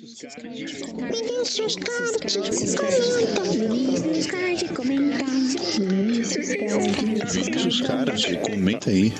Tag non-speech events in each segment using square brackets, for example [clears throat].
Vinícius Card. Vinícius Card, comenta. Vinícius Card, comenta aí.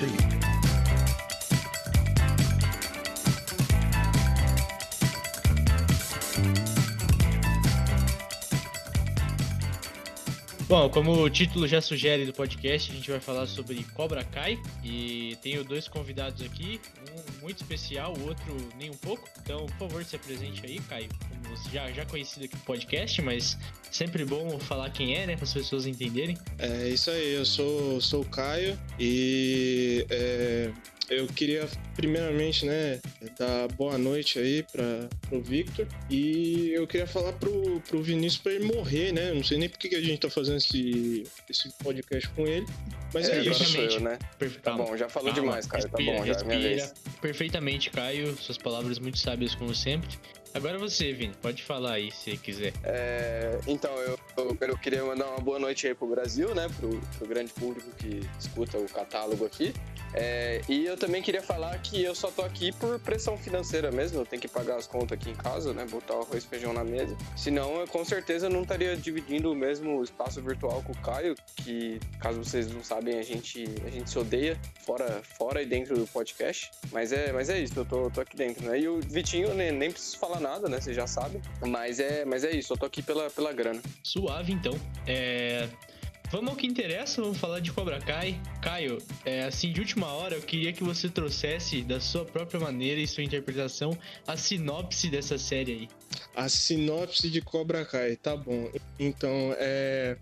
Bom, como o título já sugere do podcast, a gente vai falar sobre Cobra Kai e tenho dois convidados aqui, um muito especial, o outro nem um pouco. Então, por favor, se apresente aí, Caio. Como você já, já conhecido aqui no podcast, mas sempre bom falar quem é, né, para as pessoas entenderem. É isso aí, eu sou, sou o Caio e é, eu queria, primeiramente, né, dar boa noite aí para o Victor. E eu queria falar pro, pro Vinícius para ele morrer, né? Não sei nem por que a gente tá fazendo esse, esse podcast com ele. Mas é, é isso. Eu, né? Tá bom, já falou Calma, demais, Caio. Respira, tá bom, já é minha vez. Perfeitamente, Caio. Suas palavras muito sábias, como sempre. Agora você, Vini, pode falar aí se quiser. É, então, eu, eu, eu, queria mandar uma boa noite aí pro Brasil, né? Pro, pro grande público que escuta o catálogo aqui. É, e eu também queria falar que eu só tô aqui por pressão financeira mesmo. Eu tenho que pagar as contas aqui em casa, né? Botar o arroz e feijão na mesa. Senão, eu com certeza não estaria dividindo o mesmo espaço virtual com o Caio, que, caso vocês não sabem, a gente, a gente se odeia fora, fora e dentro do podcast. Mas é, mas é isso, eu tô, tô aqui dentro, né? E o Vitinho, nem, nem preciso falar nada, né? Você já sabe. Mas é, mas é isso, eu tô aqui pela, pela grana. Suave, então. É... Vamos ao que interessa, vamos falar de Cobra Kai. Caio, é, assim, de última hora, eu queria que você trouxesse, da sua própria maneira e sua interpretação, a sinopse dessa série aí. A sinopse de Cobra Kai, tá bom. Então, é.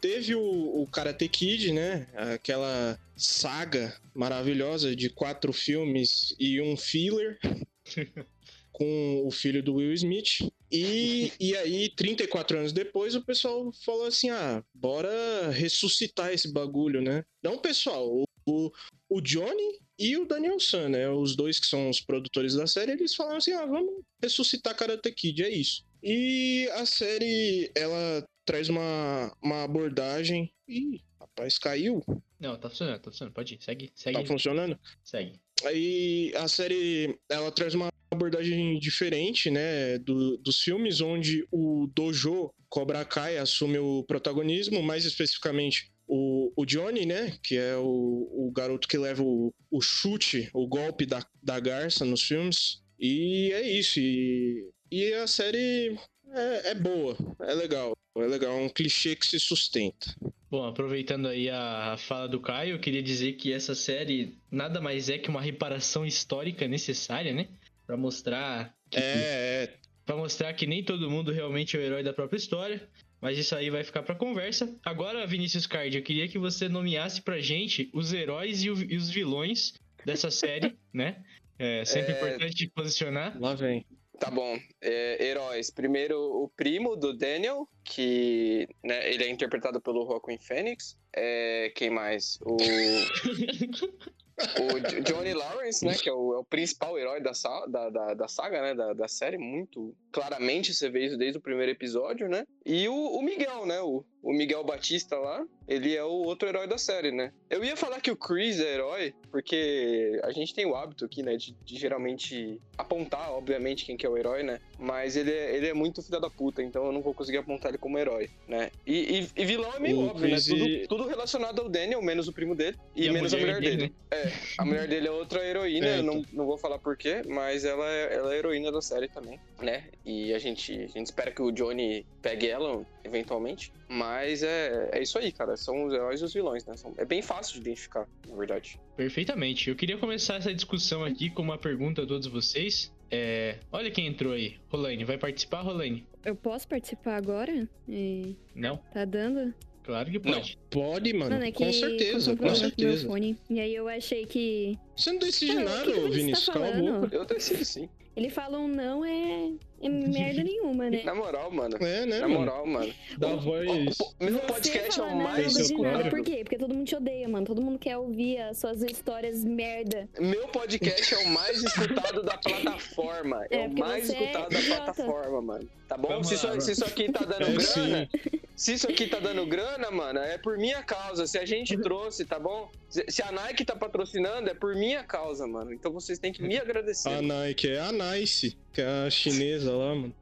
Teve o, o Karate Kid, né? Aquela saga maravilhosa de quatro filmes e um filler. [laughs] com o filho do Will Smith. E, [laughs] e aí, 34 anos depois, o pessoal falou assim: ah, bora ressuscitar esse bagulho, né? Não, pessoal, o, o Johnny e o Daniel San, né? Os dois que são os produtores da série, eles falaram assim: ah, vamos ressuscitar Karate Kid, é isso. E a série, ela traz uma, uma abordagem. Ih, rapaz, caiu. Não, tá funcionando, tá funcionando. Pode ir, segue, segue. Tá funcionando? Segue. Aí a série, ela traz uma abordagem diferente, né, do, dos filmes, onde o Dojo Cobra Kai assume o protagonismo, mais especificamente o, o Johnny, né, que é o, o garoto que leva o, o chute, o golpe da, da garça nos filmes. E é isso. E, e a série é, é boa, é legal. É legal, é um clichê que se sustenta. Bom, aproveitando aí a fala do Caio, eu queria dizer que essa série nada mais é que uma reparação histórica necessária, né? para mostrar que, é, é. para mostrar que nem todo mundo realmente é o herói da própria história. Mas isso aí vai ficar para conversa. Agora, Vinícius Card, eu queria que você nomeasse pra gente os heróis e, o, e os vilões dessa série, [laughs] né? É sempre é... importante posicionar. Lá vem. Tá bom. É, heróis. Primeiro, o primo do Daniel, que né, ele é interpretado pelo Joaquin Phoenix. É, quem mais? O. [laughs] o Johnny Lawrence, né, que é o, é o principal herói da, da, da, da saga, né, da, da, série, muito claramente você vê isso desde o primeiro episódio, né, e o, o Miguel, né, o, o Miguel Batista lá, ele é o outro herói da série, né. Eu ia falar que o Chris é herói, porque a gente tem o hábito aqui, né, de, de geralmente apontar, obviamente, quem que é o herói, né, mas ele é, ele é muito filho da puta, então eu não vou conseguir apontar ele como herói, né. E, e, e vilão é meio o óbvio, Chris né, tudo, tudo, relacionado ao Daniel, menos o primo dele, e, e menos a mulher, a mulher dele. dele. É, a mulher dele é outra heroína, [laughs] é, não, não vou falar porquê, mas ela é, ela é heroína da série também, né? E a gente, a gente espera que o Johnny pegue ela eventualmente. Mas é, é isso aí, cara. São os heróis e os vilões, né? São, é bem fácil de identificar, na verdade. Perfeitamente. Eu queria começar essa discussão aqui com uma pergunta a todos vocês. É, olha quem entrou aí. Rolane, vai participar, Rolane? Eu posso participar agora? E... Não. Tá dando? Claro que pode. Não, pode, mano. mano é com certeza, com certeza. Fone, e aí eu achei que. Você não decide nada, que Vinícius. Tá Cala a boca. Eu decido sim. Ele fala um não é, é merda nenhuma, né? Na moral, mano. É, né? Na moral, mano. Dá voz. Meu podcast é o mais escutado. Por quê? Porque todo mundo te odeia, mano. Todo mundo quer ouvir as suas histórias merda. Meu podcast é o mais escutado da plataforma. É, é o mais escutado é da plataforma, mano. Tá bom? Se isso, se isso, aqui tá dando é, grana. Sim. se isso aqui tá dando grana, mano, é por minha causa. Se a gente trouxe, tá bom? Se se a Nike tá patrocinando, é por minha causa, mano. Então vocês têm que me agradecer. A Nike é a Nice, que é a chinesa lá, mano.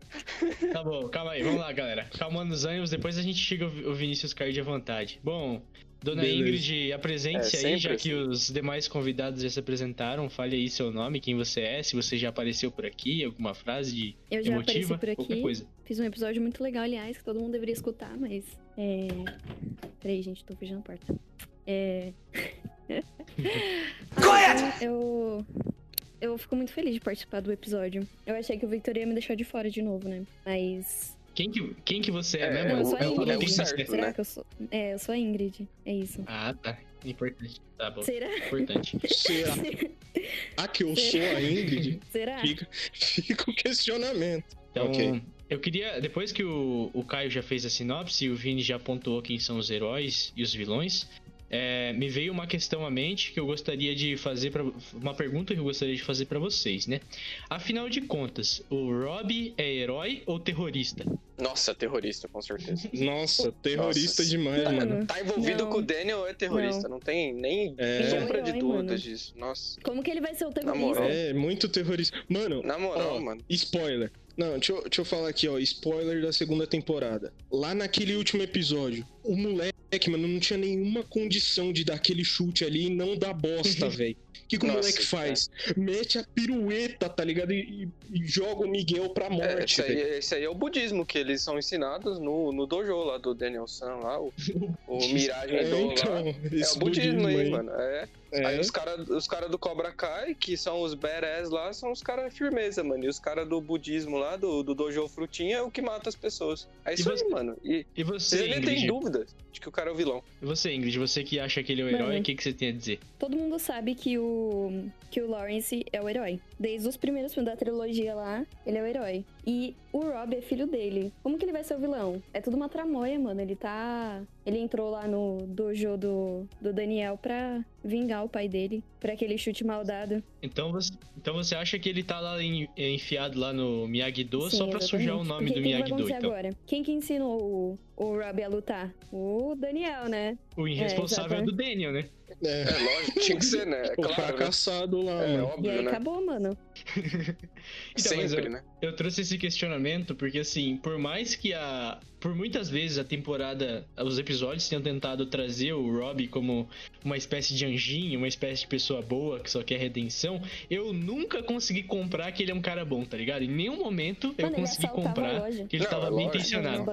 Tá bom, calma aí, vamos lá, galera. Calmando os ânimos, depois a gente chega o Vinícius Card à vontade. Bom, dona Beleza. Ingrid, apresente-se É, aí, já que assim. os demais convidados já se apresentaram. Fale aí seu nome, quem você é, se você já apareceu por aqui, alguma frase de Eu já emotiva, apareci por aqui. coisa. Fiz um episódio muito legal, aliás, que todo mundo deveria escutar, mas. É. Peraí, gente, tô fechando a porta. É. [laughs] ah, eu. Eu fico muito feliz de participar do episódio. Eu achei que o Victor ia me deixar de fora de novo, né? Mas. Quem que, quem que você é, É, mesmo? Eu sou a Ingrid. que certo. Será né? que eu sou. É, eu sou a Ingrid. É isso. Ah, tá. Importante. Tá bom. Será? Importante. [laughs] Será Ah, que eu sou a Ingrid? Será? Fica, fica o questionamento. Então, Ok. eu queria, depois que o, o Caio já fez a sinopse e o Vini já pontuou quem são os heróis e os vilões, é, me veio uma questão à mente que eu gostaria de fazer para uma pergunta que eu gostaria de fazer pra vocês, né? Afinal de contas, o Rob é herói ou terrorista? Nossa, terrorista, com certeza. [laughs] Nossa, terrorista Nossa. demais, mano. Tá envolvido Não. com o Daniel, é terrorista. Não, tem nem É. sombra de dúvidas disso. Nossa. Como que ele vai ser o terrorista? moral. É, muito terrorista. Mano, Na moral, Ó, mano. Spoiler. Não, deixa eu, deixa eu falar aqui, ó. Spoiler da segunda temporada. Lá naquele último episódio, o moleque, mano, não tinha nenhuma condição de dar aquele chute ali e não dar bosta, [laughs] velho. O que, que o moleque faz? Mete a pirueta, tá ligado? E, e- joga o Miguel pra É, morte, esse, aí, esse aí é o budismo, que eles são ensinados no, no dojo lá do Daniel San, lá, o, [laughs] o Miragem É, do então, É o budismo aí, aí. mano. É. É. Aí os caras os cara do Cobra Kai, que são os badass lá, são os caras firmeza, mano. E os caras do budismo lá, do, do Dojo Frutinha, é o que mata as pessoas. É isso você- aí, mano. E E você, têm Ingrid? dúvida de que o cara é o vilão. E você, Ingrid, você que acha que ele é o herói, o que, que você tem a dizer? Todo mundo sabe que o, que o Lawrence é o herói. Desde os primeiros filmes da trilogia lá, ele é o herói. E o Rob é filho dele. Como que ele vai ser o vilão? É tudo uma tramóia, mano. Ele tá. Ele entrou lá no dojo do, do Daniel pra vingar o pai dele. Por aquele chute mal dado. Então você, então você acha que ele tá lá em- enfiado lá no Miyagi-Do só pra sujar o nome Porque do o que que vai Miyagi-Do, acontecer então? agora? Quem que ensinou o, o Rob a lutar? O Daniel, né? O irresponsável é, do Daniel, né? É, É lógico, tinha que ser, né? É [laughs] o claro, né? fracassado lá, É mano. E óbvio, aí né? acabou, mano. [laughs] Então, Sempre, eu- né? Eu trouxe esse questionamento porque, assim, por mais que a. Por muitas vezes a temporada, os episódios tenham tentado trazer o Rob como uma espécie de anjinho, uma espécie de pessoa boa que só quer redenção, eu nunca consegui comprar que ele é um cara bom, tá ligado? Em nenhum momento eu Mano, consegui comprar que ele Não, tava é bem intencionado.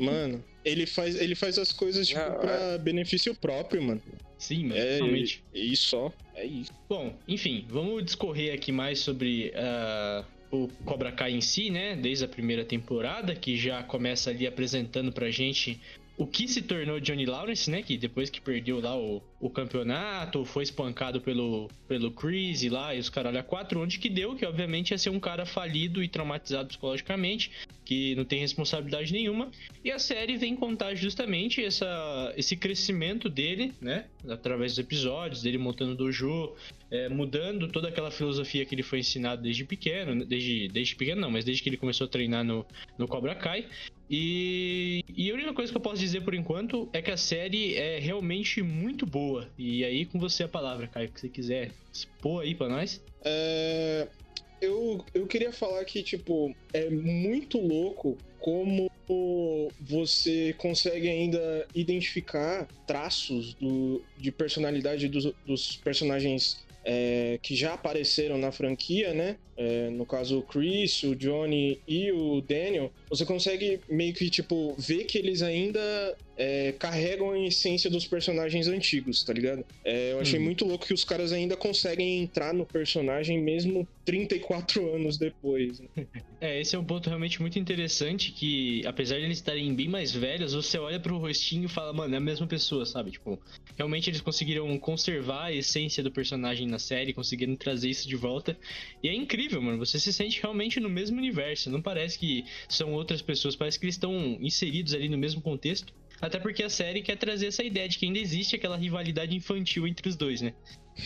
Mano, ele faz, ele faz as coisas, tipo, Não, pra benefício próprio, mano. Sim, É, realmente. e só. É isso. Bom, enfim, vamos discorrer aqui mais sobre ah, o Cobra Kai em si, né? Desde a primeira temporada, que já começa ali apresentando pra gente o que se tornou Johnny Lawrence, né? Que depois que perdeu lá o, o campeonato, foi espancado pelo, pelo Chris lá, e os caralho a quatro, onde que deu, que obviamente ia ser um cara falido e traumatizado psicologicamente, que não tem responsabilidade nenhuma. E a série vem contar justamente essa, esse crescimento dele, né? Através dos episódios, dele montando dojo, é, mudando toda aquela filosofia que ele foi ensinado desde pequeno, desde, desde pequeno não, mas desde que ele começou a treinar no, no Cobra Kai. E, e a única coisa que eu posso dizer por enquanto é que a série é realmente muito boa. E aí com você a palavra, Caio, que você quiser expor aí pra nós. É, eu, eu queria falar que, tipo, é muito louco como você consegue ainda identificar traços do, de personalidade dos, dos personagens é, que já apareceram na franquia, né? É, no caso, o Chris, o Johnny e o Daniel. Você consegue meio que, tipo, ver que eles ainda é, carregam a essência dos personagens antigos, tá ligado? É, eu achei Uhum. muito louco que os caras ainda conseguem entrar no personagem mesmo 34 anos depois. né? [laughs] É, esse é um ponto realmente muito interessante que, apesar de eles estarem bem mais velhos, você olha pro rostinho e fala, mano, é a mesma pessoa, sabe? Tipo, realmente eles conseguiram conservar a essência do personagem na série, conseguiram trazer isso de volta. E é incrível, mano. Você se sente realmente no mesmo universo. Não parece que são outras pessoas, parece que eles estão inseridos ali no mesmo contexto. Até porque a série quer trazer essa ideia de que ainda existe aquela rivalidade infantil entre os dois, né?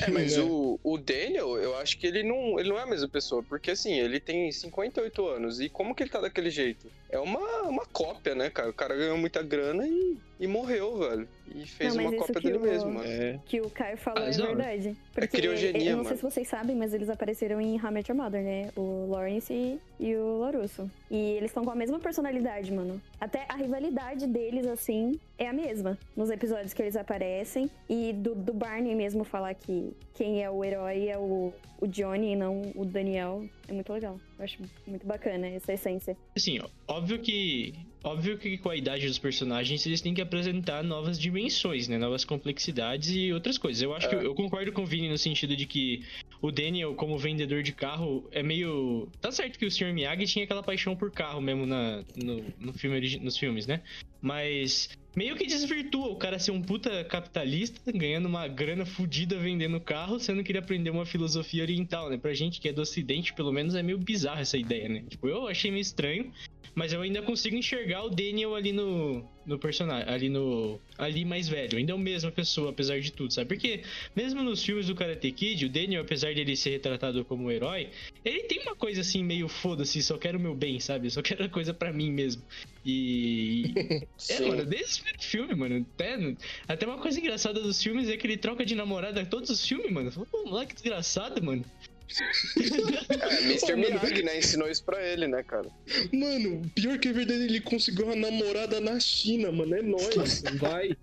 É, mas né? o, o Daniel, eu acho que ele não, ele não é a mesma pessoa, porque assim, ele tem 58 anos, e como que ele tá daquele jeito? É uma, uma cópia, né, cara? O cara ganhou muita grana e, e morreu, velho. E fez Não, mas uma isso cópia que dele o- mesmo. É. Que o Caio falou Ah, é não. verdade. Porque criogenia, eu não sei se vocês sabem, mas eles apareceram em How I Met Your Mother, né? O Lawrence e, e o Larusso. E eles estão com a mesma personalidade, mano. Até a rivalidade deles, assim, é a mesma. Nos episódios que eles aparecem. E do, do Barney mesmo falar que quem é o herói é o, o Johnny e não o Daniel. É muito legal. Eu acho muito bacana essa essência. Assim, óbvio que. Óbvio que com a idade dos personagens eles têm que apresentar novas dimensões, né? Novas complexidades e outras coisas. Eu acho que eu, eu concordo com o Vini no sentido de que o Daniel, como vendedor de carro, é meio. Tá certo que o Sr. Miyagi tinha aquela paixão por carro mesmo na, no, no filme, nos filmes, né? Mas meio que desvirtua o cara ser um puta capitalista, ganhando uma grana fodida vendendo carro, sendo que ele aprendeu uma filosofia oriental, né? Pra gente que é do ocidente, pelo menos, é meio bizarro essa ideia, né? Tipo, eu achei meio estranho, mas eu ainda consigo enxergar o Daniel ali no, no personagem, ali no. ali mais velho. Ainda é a mesma pessoa, apesar de tudo, sabe? Porque mesmo nos filmes do Karate Kid, o Daniel, apesar dele ser retratado como um herói, ele tem uma coisa assim, meio foda-se, só quero o meu bem, sabe? Só quero a coisa pra mim mesmo. E. [laughs] É, mano, desde o filme, mano. Até, até uma coisa engraçada dos filmes é que ele troca de namorada todos os filmes, mano. Pô, moleque desgraçado, mano. É, [laughs] Mr. Miyagi, né? Ensinou isso pra ele, né, cara? Mano, pior que é verdade, ele conseguiu uma namorada na China, mano. É nóis. [laughs] Vai.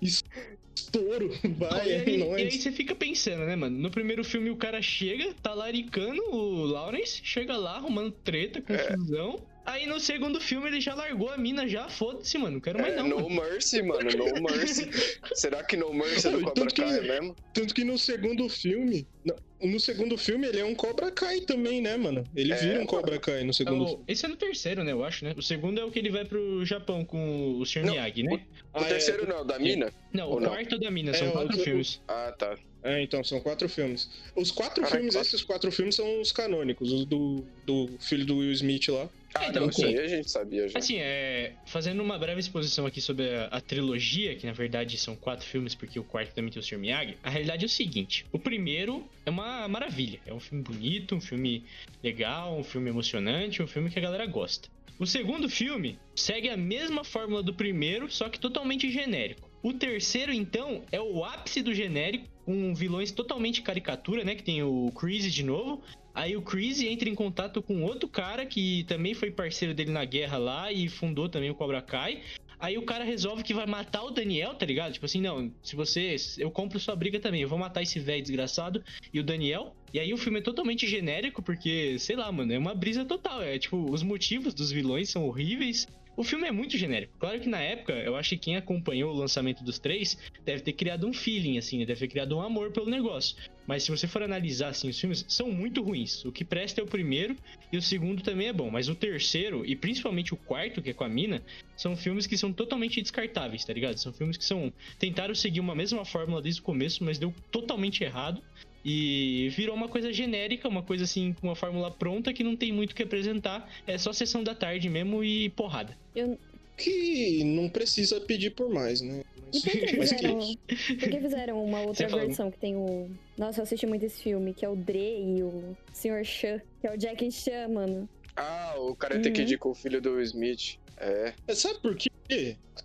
Estouro. Vai, e, é aí, e aí nóis. você fica pensando, né, mano? No primeiro filme o cara chega, tá laricando o Lawrence, chega lá arrumando treta, confusão. Aí no segundo filme ele já largou a mina, já foda-se, mano. Não quero mais É, não. no mano. Mercy, mano, no [laughs] Mercy. Será que No Mercy é do Tanto Cobra que- Kai mesmo? Tanto que no segundo filme. No, no segundo filme ele é um Cobra Kai também, né, mano? Ele É, vira um mano. Cobra Kai no É segundo o- filme. esse é no terceiro, né, eu acho, né? O segundo é o que ele vai pro Japão com o Sr. Não, Miyagi, né? O Ah, é, terceiro não, da mina? Não, o não? quarto da mina, são É, quatro o- filmes. Ah, tá. É, então, são quatro filmes. Os quatro Caraca, filmes, quatro. esses quatro filmes são os canônicos, os do, do filho do Will Smith lá. Ah, Então, não, isso assim, aí a gente sabia já. Assim, é, fazendo uma breve exposição aqui sobre a, a trilogia, que na verdade são quatro filmes, porque o quarto também tem o Sr. Miyagi, a realidade é o seguinte: o primeiro é uma maravilha, é um filme bonito, um filme legal, um filme emocionante, um filme que a galera gosta. O segundo filme segue a mesma fórmula do primeiro, só que totalmente genérico. O terceiro, então, é o ápice do genérico, com vilões totalmente caricatura, né? Que tem o Chris de novo, Aí o Chris entra em contato com outro cara que também foi parceiro dele na guerra lá e fundou também o Cobra Kai. Aí o cara resolve que vai matar o Daniel, tá ligado? Tipo assim, não, se você. Eu compro sua briga também, eu vou matar esse velho desgraçado e o Daniel. E aí o filme é totalmente genérico, porque, sei lá, mano, é uma brisa total. É tipo, os motivos dos vilões são horríveis. O filme é muito genérico. Claro que na época, eu acho que quem acompanhou o lançamento dos três deve ter criado um feeling, assim, deve ter criado um amor pelo negócio. Mas se você for analisar, assim, os filmes são muito ruins. O que presta é o primeiro e o segundo também é bom. Mas o terceiro, e principalmente o quarto, que é com a mina, são filmes que são totalmente descartáveis, tá ligado? São filmes que são. Tentaram seguir uma mesma fórmula desde o começo, mas deu totalmente errado. E virou uma coisa genérica, uma coisa assim, com uma fórmula pronta que não tem muito o que apresentar. É só sessão da tarde mesmo e porrada. Eu, Que não precisa pedir por mais, né? E por [laughs] que fizeram, por que fizeram uma outra fala- versão que tem o. Nossa, eu assisti muito esse filme, que é o Dre e o Sr. Chan, que é o Jack Chan, mano. Ah, o Karate Uhum. Kid com o filho do Will Smith. É. É, Sabe por quê?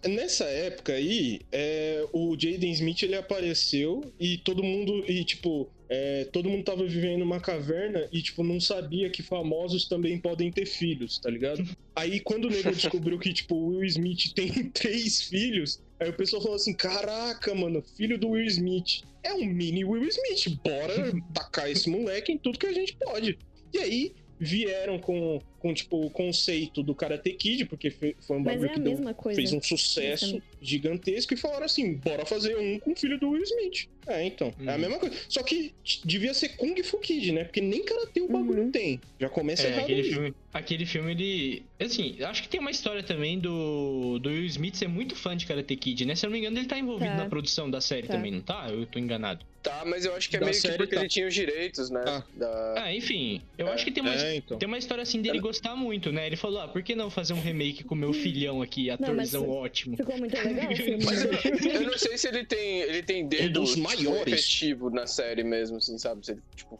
Nessa época aí, é, o Jaden Smith ele apareceu e todo mundo, e tipo, é, todo mundo tava vivendo numa caverna e tipo, não sabia que famosos também podem ter filhos, tá ligado? [laughs] Aí quando o nego descobriu que, tipo, o Will Smith [laughs] tem três filhos, aí o pessoal falou assim: caraca, mano, filho do Will Smith. É um mini Will Smith, bora tacar esse moleque em tudo que a gente pode. E aí vieram com, com tipo, o conceito do Karate Kid, porque foi um bagulho é que deu fez um sucesso gigantesco e falaram assim: bora fazer um com o filho do Will Smith. É, então. É a Uhum. mesma coisa. Só que devia ser Kung Fu Kid, né? Porque nem karatê o bagulho Uhum. tem. Já começa É, errado aquele aí. filme, aquele filme, ele. Assim, acho que tem uma história também do, do Will Smith ser muito fã de Karate Kid, né? Se eu não me engano, ele tá envolvido Tá. na produção da série Tá. também, não tá? Eu tô enganado. Tá, mas eu acho que é Da meio que série porque tá. ele tinha os direitos, né? Ah. Da... Ah, enfim, eu É, acho que tem uma, É, então. tem uma história assim dele gostar muito, né? Ele falou, ah, por que não fazer um remake com o meu filhão aqui, atorzão ótimo? Ficou muito legal o [laughs] filme. Mas eu, eu não sei se ele tem, ele tem Um dedo, maiores. efetivo na série mesmo, assim, sabe? Se ele, tipo,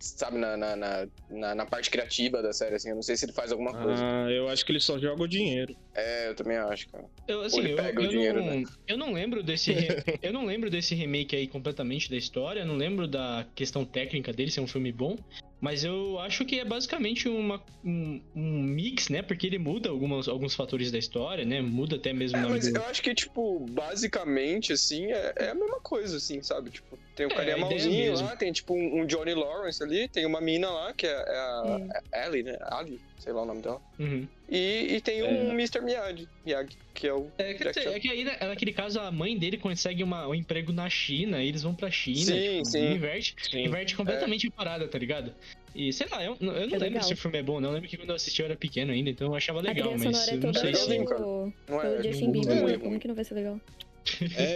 sabe, na, na, na, na, parte criativa da série, assim. Eu não sei se ele faz alguma coisa. Ah, eu acho que ele só joga o dinheiro. É, eu também acho, cara. Eu, assim, ele eu, pega o eu dinheiro, não, né? eu não lembro desse re- [laughs] eu não lembro desse remake aí completamente da história, não lembro da questão técnica dele ser um filme bom, mas eu acho que é basicamente uma, um, um mix, né? Porque ele muda algumas, alguns fatores da história, né? Muda até mesmo É, mas do... eu acho que, tipo, basicamente, assim, é, é a mesma coisa, assim, sabe? Tipo, tem o É, carinha a ideia malzinho lá, tem, tipo, um, um Johnny Lawrence ali, tem uma mina lá, que é, é a Hum. é Ellie, né? Ali, sei lá o nome dela. Uhum. E, e tem É. um Mr. Miyagi, Miyagi, que é o É, dizer, é que aí, né, naquele caso, a mãe dele consegue uma- um emprego na China, e eles vão pra China, Sim, tipo, sim. inverte, inverte completamente a parada, tá ligado? E sei lá, eu, eu não É lembro legal. se o filme é bom, não. Eu lembro que quando eu assisti eu era pequeno ainda, então eu achava legal, mas sonora é eu não toda sei se. legalzinho, cara. pelo, Não pelo é, Justin não- Bieber, não é mano. Como que não vai ser legal? É,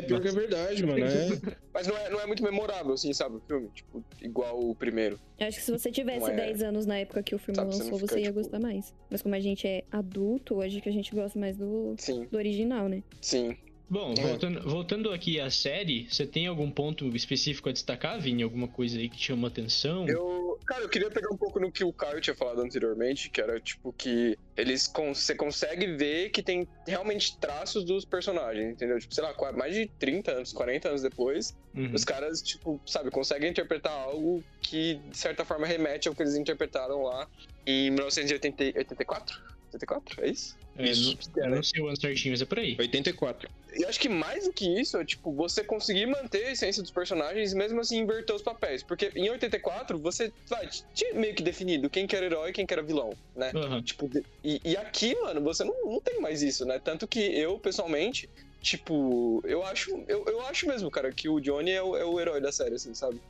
pior que é verdade, mano. É. [laughs] mas não é, não é muito memorável, assim, sabe, o filme? Tipo, igual o primeiro. Eu acho que se você tivesse é- 10 anos na época que o filme Sabe, você lançou, fica, você ia tipo- gostar mais. Mas como a gente é adulto, acho que a gente gosta mais do, Sim, do original, né? sim. Bom, É. voltando, voltando aqui à série, você tem algum ponto específico a destacar, Vini? Alguma coisa aí que te chamou atenção? Eu, cara, eu queria pegar um pouco no que o Caio tinha falado anteriormente, que era tipo que eles con- você consegue ver que tem realmente traços dos personagens, entendeu? Tipo, sei lá, mais de 30 anos, 40 anos depois, Uhum. os caras, tipo, sabe, conseguem interpretar algo que de certa forma remete ao que eles interpretaram lá em 1984? 84? É isso? É, Isso. não, não sei o ano certinho, mas é por aí. 84. E acho que mais do que isso, é tipo, você conseguir manter a essência dos personagens e mesmo assim inverter os papéis. Porque em 84, você vai, tinha meio que definido quem que era herói e quem que era vilão, né? Aham. Tipo, e, e aqui, mano, você não, não tem mais isso, né? Tanto que eu, pessoalmente, tipo, eu acho, eu, eu acho mesmo, cara, que o Johnny é o, é o herói da série, assim, sabe?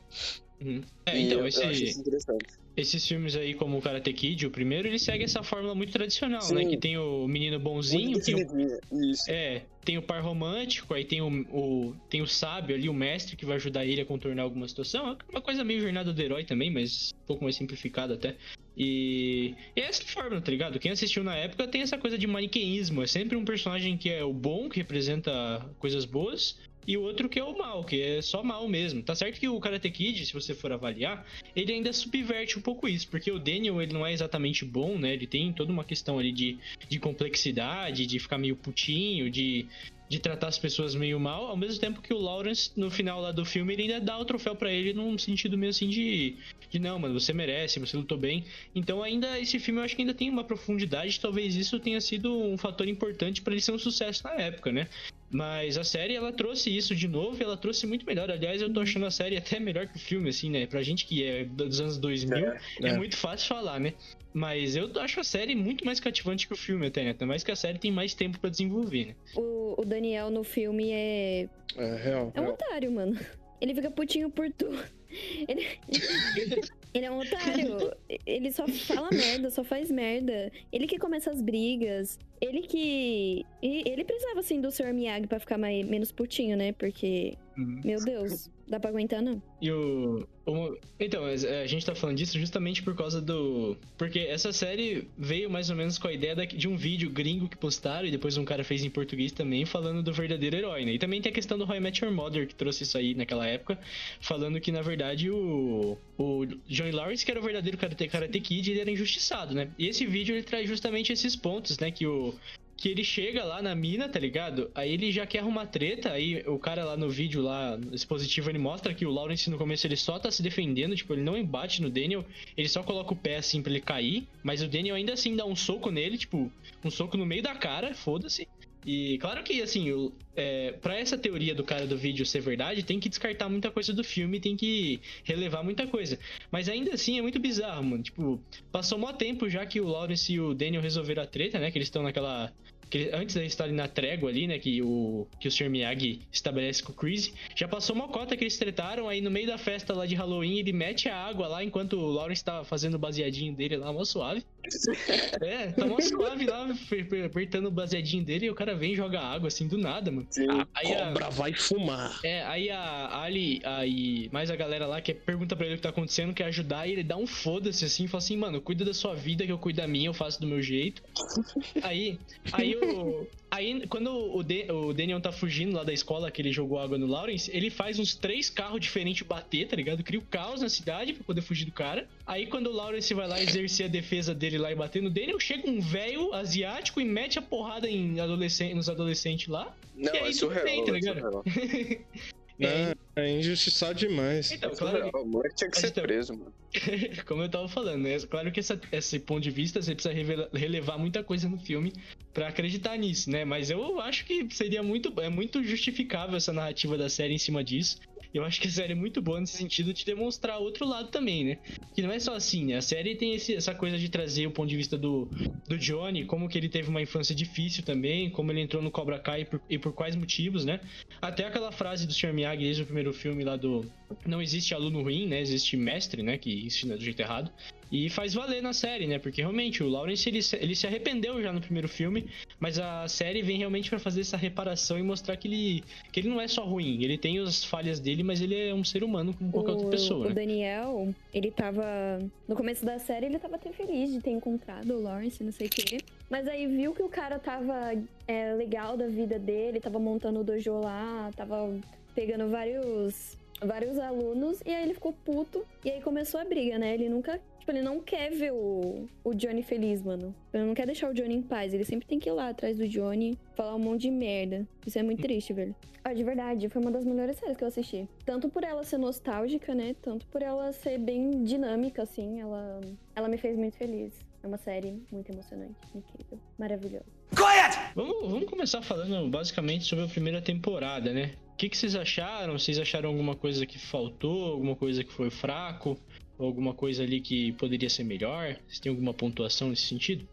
Uhum. É, então, eu, esse, eu acho isso interessante. Esses filmes aí, como o Karate Kid, o primeiro, ele segue essa fórmula muito tradicional, né? Sim. Que tem o menino bonzinho, tem o Isso. É, tem o par romântico, aí tem o, o- tem o sábio ali, o mestre, que vai ajudar ele a contornar alguma situação. É uma coisa meio jornada do herói também, mas um pouco mais simplificada até. E, e é essa forma, tá ligado? Quem assistiu na época tem essa coisa de maniqueísmo. É sempre um personagem que é o bom, que representa coisas boas, e o outro que é o mal, que é só mal mesmo. Tá certo que o Karate Kid, se você for avaliar, ele ainda subverte um pouco isso, porque o Daniel, ele não é exatamente bom, né? Ele tem toda uma questão ali de, de complexidade, de ficar meio putinho, de, de tratar as pessoas meio mal, ao mesmo tempo que o Lawrence, no final lá do filme, ele ainda dá o troféu pra ele num sentido meio assim de, de não, mano, você merece, você lutou bem. Então ainda esse filme eu acho que ainda tem uma profundidade, talvez isso tenha sido um fator importante pra ele ser um sucesso na época, né? Mas a série, ela trouxe isso de novo e ela trouxe muito melhor. Aliás, eu tô achando a série até melhor que o filme, assim, né? Pra gente que é dos anos 2000, é, é. muito fácil falar, né? Mas eu acho a série muito mais cativante que o filme até, né? Até mais que a série tem mais tempo pra desenvolver, né? O, o Daniel no filme é. É real. É um real. otário, mano. Ele fica putinho por tudo. Ele... [laughs] ele é um otário. Ele só fala merda, só faz merda. Ele que começa as brigas. Ele que. e Ele precisava, assim, do Sr. Miyagi pra ficar mais, menos putinho, né? Porque, meu Deus, dá pra aguentar, não. E o, o- Então, é, a gente tá falando disso justamente por causa do. Porque essa série veio mais ou menos com a ideia de um vídeo gringo que postaram e depois um cara fez em português também, falando do verdadeiro herói, né? E também tem a questão do I Met Your Mother, que trouxe isso aí naquela época, falando que na verdade o. O Johnny Lawrence, que era o verdadeiro Karate, Karate Kid, ele era injustiçado, né? E esse vídeo ele traz justamente esses pontos, né? Que o. Que ele chega lá na mina, tá ligado? Aí ele já quer arrumar treta. Aí o cara lá no vídeo, lá, esse positivo, ele mostra que o Lawrence no começo ele só tá se defendendo, tipo, ele não embate no Daniel, ele só coloca o pé assim pra ele cair. Mas o Daniel ainda assim dá um soco nele, tipo, um soco no meio da cara, foda-se. E claro que, assim, é, pra essa teoria do cara do vídeo ser verdade, tem que descartar muita coisa do filme, tem que relevar muita coisa. Mas ainda assim é muito bizarro, mano. Tipo, passou mó tempo já que o Lawrence e o Daniel resolveram a treta, né? Que eles estão naquela. que antes eles estarem na trégua ali, né? Que o, que o Sr. Miyagi estabelece com o Chris. Já passou uma cota que eles tretaram, aí no meio da festa lá de Halloween, ele mete a água lá enquanto o Lawrence tá fazendo o baseadinho dele lá, mó suave. É, tá mó suave lá, apertando o baseadinho dele, e o cara vem e joga água assim do nada, mano. Sim. Aí a- Cobra vai fumar. é, aí a Ali, aí mais a galera lá que pergunta pra ele o que tá acontecendo, quer ajudar, e ele dá um foda-se assim, fala assim, mano, cuida da sua vida que eu cuido da minha, eu faço do meu jeito. Aí, aí aí, o, aí quando o, De, o Daniel tá fugindo lá da escola que ele jogou água no Lawrence, ele faz uns três carros diferentes bater, tá ligado? Cria o caos na cidade pra poder fugir do cara. Aí quando o Lawrence vai lá exercer a defesa dele lá e bater no Daniel, chega um velho asiático e mete a porrada em adolescente, nos adolescentes lá. Não, E aí é surreal. bem, tá é surreal. [laughs] É, é injustiçado demais. Então, É claro. O moleque tinha que ser tá- preso, mano. [laughs] Como eu tava falando, né? Claro que essa, esse ponto de vista você precisa revela- relevar muita coisa no filme pra acreditar nisso, né? Mas eu acho que seria muito, é muito justificável essa narrativa da série em cima disso. Eu acho que a série é muito boa nesse sentido de demonstrar outro lado também, né? Que não é só assim, né? A série tem esse- essa coisa de trazer o ponto de vista do, do Johnny, como que ele teve uma infância difícil também, como ele entrou no Cobra Kai e por, e por quais motivos, né? Até aquela frase do Sr. Miyagi desde o primeiro filme lá do não existe aluno ruim, né? Existe mestre, né? Que ensina do jeito errado. E faz valer na série, né? Porque realmente o Lawrence ele, se- ele se arrependeu já no primeiro filme, mas a série vem realmente pra fazer essa reparação e mostrar que ele, que ele não é só ruim. Ele tem as falhas dele, mas ele é um ser humano como qualquer outra pessoa, o né? Daniel, ele tava. No começo da série, ele tava até feliz de ter encontrado o Lawrence, não sei o quê. Mas aí viu que o cara tava é, legal da vida dele, tava montando o dojo lá, tava pegando vários. Vários alunos, e aí ele ficou puto, e aí começou a briga, né? Ele nunca. Tipo, ele não quer ver o, o Johnny feliz, mano. Ele não quer deixar o Johnny em paz. Ele sempre tem que ir lá atrás do Johnny, falar um monte de merda. Isso é muito triste, velho. Ah, de verdade, foi uma das melhores séries que eu assisti. Tanto por ela ser nostálgica, né? Tanto por ela ser bem dinâmica, assim. Ela, ela me fez muito feliz. É uma série muito emocionante, incrível, maravilhosa. Vamos, vamos começar falando basicamente sobre a primeira temporada, né? O que, que vocês acharam? Vocês acharam alguma coisa que faltou? Alguma coisa que foi fraco? Alguma coisa ali que poderia ser melhor? Vocês têm alguma pontuação nesse sentido?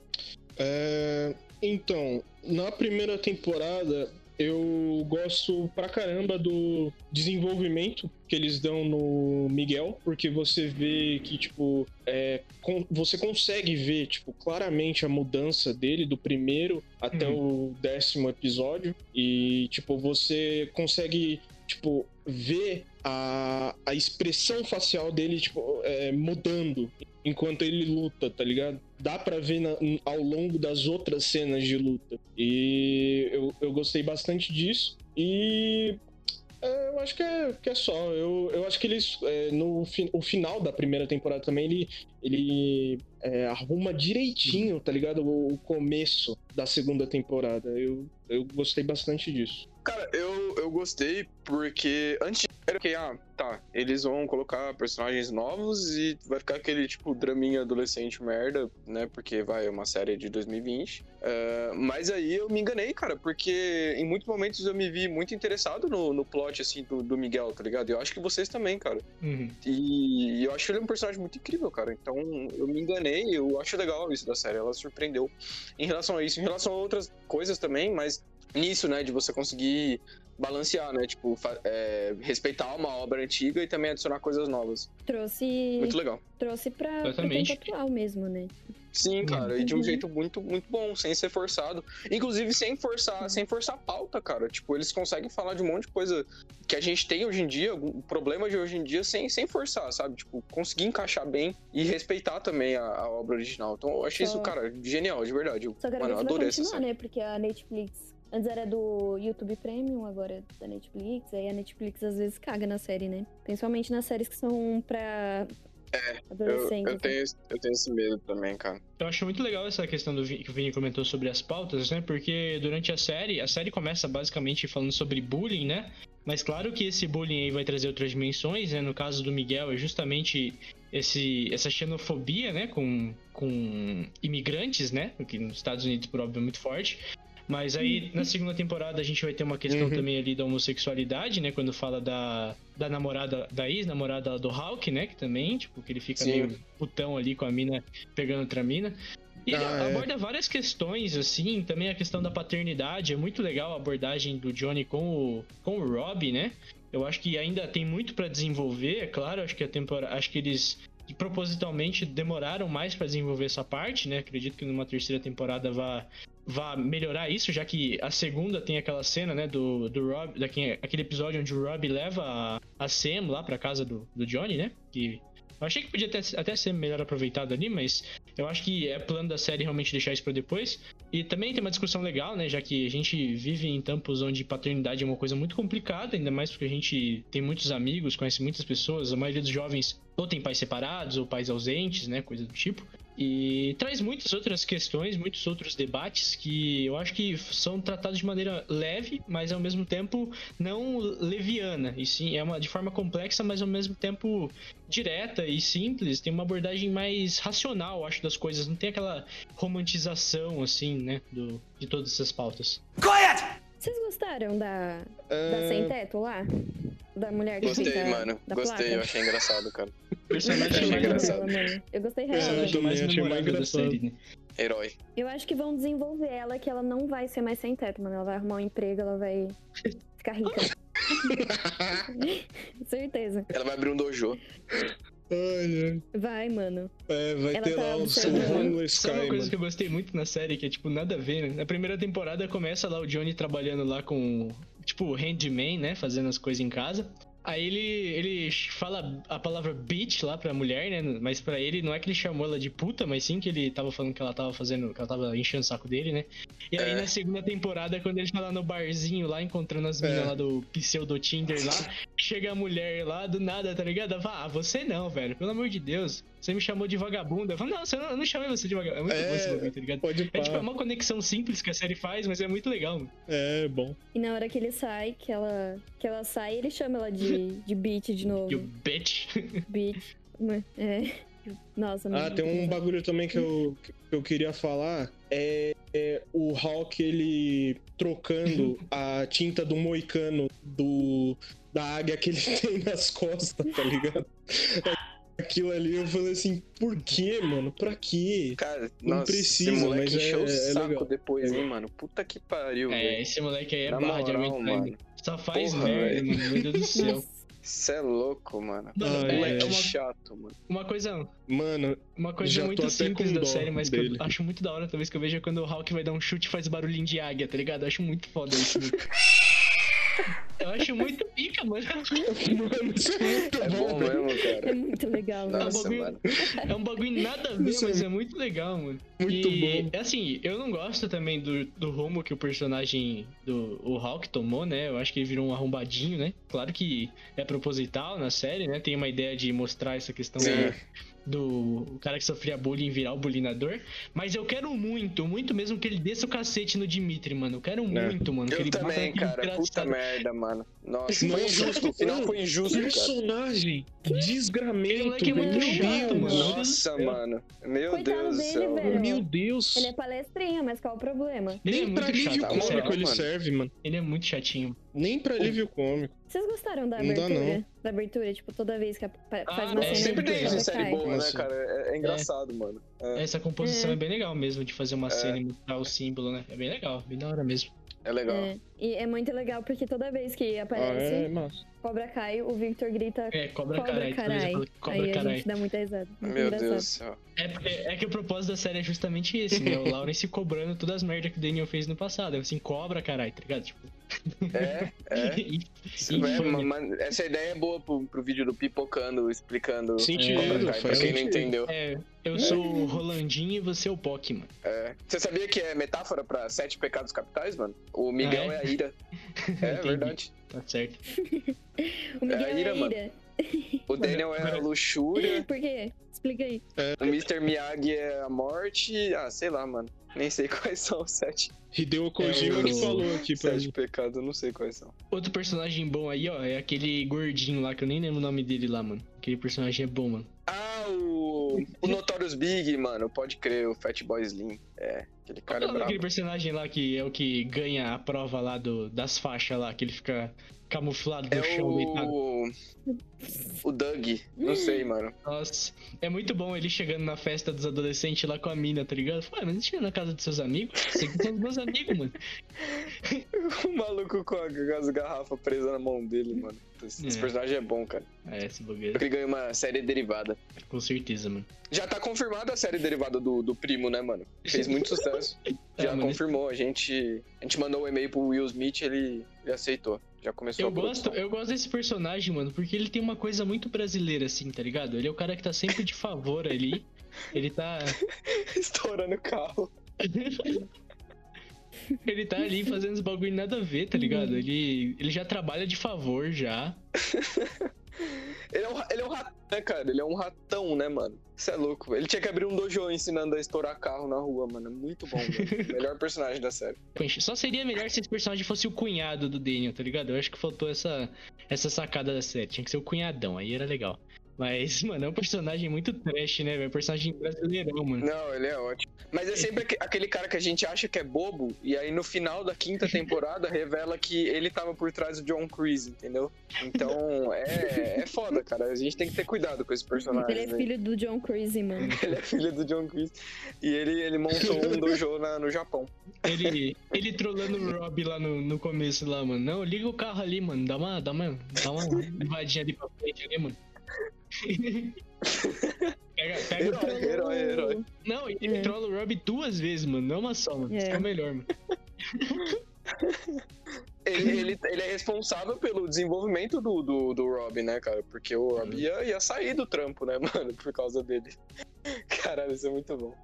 É, então, na primeira temporada, eu gosto pra caramba do desenvolvimento que eles dão no Miguel, porque você vê que, tipo, é, con- você consegue ver, tipo, claramente a mudança dele do primeiro até o décimo episódio, e, tipo, você consegue, tipo, ver a, a expressão facial dele, tipo, é, mudando enquanto ele luta, tá ligado? Dá pra ver na- ao longo das outras cenas de luta. E eu, eu gostei bastante disso. E é, eu acho que é, que é só. Eu, eu acho que eles, é, no fi- o final da primeira temporada também, ele, ele é, arruma direitinho, tá ligado? O, o começo da segunda temporada. Eu, eu gostei bastante disso. Cara, eu, eu gostei porque antes era que, ah, tá, eles vão colocar personagens novos e vai ficar aquele, tipo, draminha adolescente merda, né? Porque vai, é uma série de 2020. É, mas aí eu me enganei, cara, porque em muitos momentos eu me vi muito interessado no, no plot, assim, do, do Miguel, tá ligado? Eu acho que vocês também, cara. Uhum. E eu acho ele um personagem muito incrível, cara. Então eu me enganei, eu acho legal isso da série, ela surpreendeu em relação a isso, em relação a outras coisas também, mas nisso, né, de você conseguir balancear, né, tipo, é, respeitar uma obra antiga e também adicionar coisas novas. Trouxe, Muito legal. trouxe pra, Exatamente. tempo atual mesmo, né? Sim, cara, e de um Uhum. jeito muito, muito bom, sem ser forçado. Inclusive sem forçar, sem forçar a pauta, cara. Tipo, eles conseguem falar de um monte de coisa que a gente tem hoje em dia, algum problema de hoje em dia, sem, sem forçar, sabe? Tipo, conseguir encaixar bem e respeitar também a, a obra original. Então eu achei Só- isso, cara, genial, de verdade. Só quero mano, eu adorei essa continuar, série. né? Porque a Netflix. Antes era do YouTube Premium, agora é da Netflix. Aí a Netflix às vezes caga na série, né? Principalmente nas séries que são pra Eu, adolescentes. eu, tenho, esse- eu tenho esse medo também, cara. Eu acho muito legal essa questão do Vi- que o Vini comentou sobre as pautas, né? Porque durante a série, a série começa basicamente falando sobre bullying, né? Mas claro que esse bullying aí vai trazer outras dimensões, né? No caso do Miguel é justamente esse, essa xenofobia, né? Com, com imigrantes, né? Que nos Estados Unidos, por óbvio, é muito forte. Mas aí, na segunda temporada, a gente vai ter uma questão Uhum. também ali da homossexualidade, né? Quando fala da, da namorada, da ex-namorada do Hulk, né? Que também, tipo, que ele fica Sim. meio putão ali com a mina pegando outra mina. E Ah, é. aborda várias questões, assim, também a questão da paternidade. É muito legal a abordagem do Johnny com o, com o Rob, né? Eu acho que ainda tem muito pra desenvolver, é claro. Acho que a temporada. Acho que eles propositalmente demoraram mais pra desenvolver essa parte, né? Acredito que numa terceira temporada vá, vá melhorar isso, já que a segunda tem aquela cena, né, do, do Rob, daquele, aquele episódio onde o Rob leva a, a Sam lá pra casa do, do Johnny, né? Que Eu achei que podia até, até ser melhor aproveitado ali, mas eu acho que é plano da série realmente deixar isso pra depois. E também tem uma discussão legal, né? Já que a gente vive em tempos onde paternidade é uma coisa muito complicada, ainda mais porque a gente tem muitos amigos, conhece muitas pessoas, a maioria dos jovens ou tem pais separados ou pais ausentes, né? Coisa do tipo. E traz muitas outras questões, muitos outros debates que eu acho que são tratados de maneira leve, mas ao mesmo tempo não leviana. E sim, é uma de forma complexa, mas ao mesmo tempo direta e simples. Tem uma abordagem mais racional, acho, das coisas. Não tem aquela romantização, assim, né, do, de todas essas pautas. Vocês gostaram da, da É, sem teto lá? Da mulher que Gostei, fica mano. da Gostei, placa? eu achei engraçado, cara. Personagem Achei mais engraçado. Dela. Eu gostei real. eu personagem mais memorável da engraçado. série, né? Herói. Eu acho que vão desenvolver ela, que ela não vai ser mais sem teto, mano. Ela vai arrumar um emprego, ela vai ficar rica. [laughs] [laughs] Certeza. Ela vai abrir um dojo. Ai, ai. Vai, mano. É, vai Ela ter tá lá o observando. Homeless Sabe uma Sky, coisa mano. que eu gostei muito na série, que é tipo nada a ver, né? Na primeira temporada começa lá o Johnny trabalhando lá com, tipo, handman, né? Fazendo as coisas em casa. Aí ele, ele fala a palavra bitch lá pra mulher, né? Mas pra ele não é que ele chamou ela de puta, mas sim que ele tava falando que ela tava fazendo, que ela tava enchendo o saco dele, né? E aí É. na segunda temporada, quando ele tá lá no barzinho, lá encontrando as minas É. lá do pseudo Tinder lá, chega a mulher lá do nada, tá ligado? Ela fala, ah, você não, velho, pelo amor de Deus. Você me chamou de vagabunda. Eu falo, não, você não, eu não chamei você de vagabunda. É muito É. bom esse bagulho, tá ligado? Pode É tipo, é uma conexão simples que a série faz, mas é muito legal, mano. É, bom. E na hora que ele sai, que ela, que ela sai, ele chama ela de, de bitch de novo. You bitch. [laughs] Bitch. É. Nossa, Ah, tem um bagulho também que eu, que eu queria falar. É, é o Hulk, ele trocando a tinta do moicano do, da águia que ele [laughs] tem nas costas, tá ligado? Aquilo ali eu falei assim, por quê, mano? Pra quê? Cara, Não nossa, precisa, esse moleque mas é- encheu o é saco legal. depois, hein, mano. Puta que pariu, É, velho. esse moleque aí é Na barra de moral, mano. Só faz Porra, merda, velho. mano. Meu Deus do [laughs] céu. Você é louco, mano. Mano, Ai, é, moleque é uma, chato, mano. uma coisa, Mano, uma coisa muito simples da série, mas que dele. eu acho muito da hora talvez que eu vejo é quando o Hulk vai dar um chute e faz barulhinho de águia, tá ligado? Eu acho muito foda isso. [laughs] eu acho muito pica, [laughs] mano. mano, isso é muito É bom, bom velho. mesmo, É cara. muito legal? Nossa, bagulho- mano. É um bagulho nada a ver, Isso é mas é muito legal, mano. Muito e, bom. assim, eu não gosto também do, do rumo que o personagem do o Hulk tomou, né? Eu acho que ele virou um arrombadinho, né? Claro que é proposital na série, né? Tem uma ideia de mostrar essa questão Sim. Do cara que sofria bullying virar o bullyingador. Mas eu quero muito, muito mesmo que ele desça o cacete no Dimitri, mano. Eu quero muito, mano. que Eu ele bata também, cara. Puta desgraçado. merda, mano. Nossa, Nossa, foi injusto. O final foi injusto, cara. Personagem desgramento, é muito Meu chato, mano. Nossa, mano. Meu Coitado Deus do céu. velho. Meu Deus. Ele é palestrinha, mas qual é o problema? Ele é Nem pra muito alívio cômico ele mano. serve, mano. Ele é muito chatinho. Nem pra alívio cômico. Vocês gostaram da Não dá, abertura? não. Da abertura, tipo, toda vez que Ah, faz uma é, cena Sempre tem isso em série boa, né, cara? É, é engraçado, mano. É, Essa composição É. é. bem legal mesmo, de fazer uma cena e mostrar o símbolo, né? É bem legal, bem da hora mesmo. É legal. É, e é muito legal porque toda vez que Ah, aparece é massa. Cobra Kai, o Victor grita É, cobra, Cobra Carai. Cobra Aí a caralho. gente dá muita risada. Muito Meu engraçado. Deus do céu. É, porque- é que o propósito da série é justamente esse, né? O Lawrence [laughs] cobrando todas as merdas que o Daniel fez no passado. É assim, cobra, caralho, tá ligado? Tipo, É, [laughs] é. e- Isso, Infame. é, ma- ma- essa ideia é boa pro, pro vídeo do Pipocando, explicando Sentido, Cobra Kai, pra quem não entendeu. é, eu sou o Rolandinho e você é o Pock, mano. É. Você sabia que é metáfora pra sete pecados capitais, mano? O Miguel Ah, é? é? a ira. [laughs] É verdade. Tá certo. [laughs] O Miguel É a é, ira, mano. ira. O Daniel é a luxúria, [laughs] Por quê? Explica aí. o Mr. Miyagi é a morte. Ah, sei lá, mano. Nem sei quais são os sete, Hideo Kojima É, que falou aqui pra sete pecados, eu não sei quais são. Outro personagem bom aí, ó, é aquele gordinho lá, que eu nem lembro o nome dele lá, mano. Aquele personagem é bom, mano. Ah, o, o Notorious Big, mano, pode crer, o Fatboy Slim. É, aquele Qual cara é é brabo. personagem lá que é o que ganha a prova lá do, das faixas lá, que ele fica camuflado no É chão, o. O Doug, não sei, mano. Nossa, é muito bom ele chegando na festa dos adolescentes lá com a mina, tá ligado? Ué, mas chega na casa dos seus amigos? Você que são os meus amigos, mano. [laughs] O maluco a- com as garrafas presas na mão dele, mano. Esse, esse É. personagem é bom, cara. É, esse Porque bagulho. ele ganha uma série derivada. Com certeza, mano. Já tá confirmada a série derivada do, do primo, né, mano? Fez muito sucesso. [laughs] Já É, confirmou. A gente, a gente mandou um e-mail pro Will Smith ele, ele aceitou. Já começou Eu a gosto, eu gosto desse personagem, mano, porque ele tem uma coisa muito brasileira, assim, tá ligado? Ele é o cara que tá sempre de favor ali. Ele tá. [laughs] Estourando o carro. [laughs] Ele tá ali fazendo os bagulho nada a ver, tá ligado? Ele, ele já trabalha de favor já. [laughs] Ele é, um, ele é um ratão, né, cara? Ele é um ratão, né, mano? Isso é louco. Ele tinha que abrir um dojo ensinando a estourar carro na rua, mano. É muito bom, velho. [laughs] Melhor personagem da série. Só seria melhor se esse personagem fosse o cunhado do Daniel, tá ligado? Eu acho que faltou essa, essa sacada da série. Tinha que ser o cunhadão, aí era legal. Mas, [laughs] mano, é um personagem muito trash, né, velho? Personagem brasileirão, mano. Não, ele é ótimo. Mas é sempre aque- aquele cara que a gente acha que é bobo, e aí no final da quinta temporada [laughs] revela que ele tava por trás do John Creese, entendeu? Então é, é foda, cara. A gente tem que ter cuidado com esse personagem. Ele é né? filho do John Cruise, mano. [laughs] Ele é filho do John Creese. E ele, ele montou um dojo na- no Japão. Ele, ele trollando o Rob lá no, no começo lá, mano. Não, liga o carro ali, mano. Dá uma, dá uma, dá uma levadinha ali pra frente ali, mano. [laughs] pega, pega o Herói, herói, herói. Não, e ele É. trolla o Rob duas vezes, mano. Não uma só, mano. É. Isso é o melhor, mano. [laughs] Ele, ele, ele é responsável pelo desenvolvimento do, do, do Rob, né, cara? Porque o Rob ia, ia sair do trampo, né, [laughs] mano? Por causa dele. Caralho, isso é muito bom.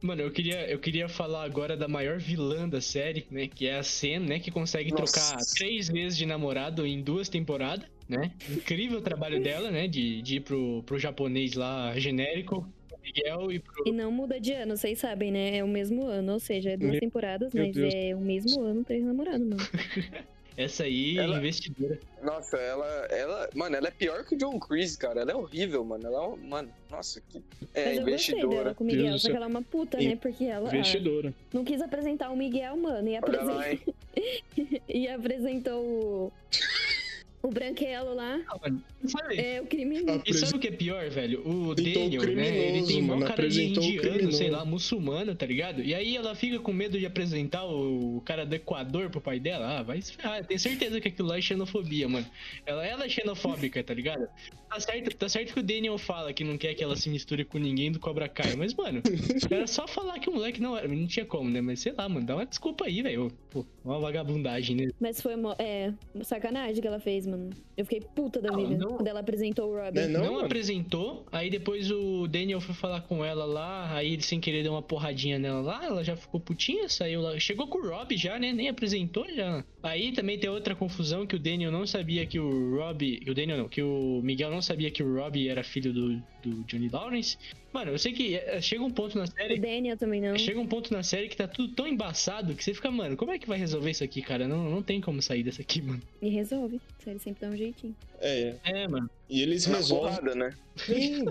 Mano, eu queria, eu queria falar agora da maior vilã da série, né? Que é a Sen, né? Que consegue Nossa. trocar três vezes de namorado em duas temporadas, né? Incrível o trabalho dela, né? De, de ir pro, pro japonês lá genérico, Miguel e pro. E não muda de ano, vocês sabem, né? É o mesmo ano, ou seja, é duas Meu- temporadas, meu mas Deus. é o mesmo ano, três namorados, mano. [laughs] Essa aí, Ela- investidora. Nossa, ela, ela. Mano, ela é pior que o John Creese, cara. Ela é horrível, mano. Ela é. um- Mano, nossa, que. É, mas eu gostei dela investidora. com o Miguel, Deus só que ela é uma puta, né? Porque ela Investidora. não quis apresentar o Miguel, mano, e, apresen- lá, [laughs] e apresentou o... o Branquelo lá, Ah, sabe? é o criminoso. E sabe o que é pior, velho? O Apresentou o Daniel, né? Ele tem mó cara de indiano, sei lá, muçulmano, tá ligado? E aí ela fica com medo de apresentar o cara do Equador pro pai dela. Ah, vai se ferrar. Eu tenho certeza que aquilo lá é xenofobia, mano. Ela, ela é xenofóbica, tá ligado? Tá certo, tá certo que o Daniel fala que não quer que ela se misture com ninguém do Cobra Kai, mas, mano, era só falar que o moleque não era. Não tinha como, né? Mas sei lá, mano, dá uma desculpa aí, velho. Pô, uma vagabundagem, né? Mas foi uma, é, uma sacanagem que ela fez, mano. Eu fiquei puta da Não, vida não- quando ela apresentou o Robin. Não, Não, mano? apresentou, aí depois o Daniel foi falar com ela lá, aí ele sem querer deu uma porradinha nela lá, ela já ficou putinha, saiu lá. Chegou com o Rob já, né? Nem apresentou já. Aí também tem outra confusão que o Daniel não sabia que o Rob. O Daniel não, que o Miguel não sabia que o Rob era filho do, do Johnny Lawrence. Mano, eu sei que eh, chega um ponto na O série. Daniel também não. Chega um ponto na série que tá tudo tão embaçado que você fica, mano, como é que vai resolver isso aqui, cara? Não, não tem como sair dessa aqui, [laughs] mano. E resolve. Ele sempre dá um jeitinho. É, É, mano. e eles Na resolvem porrada, né?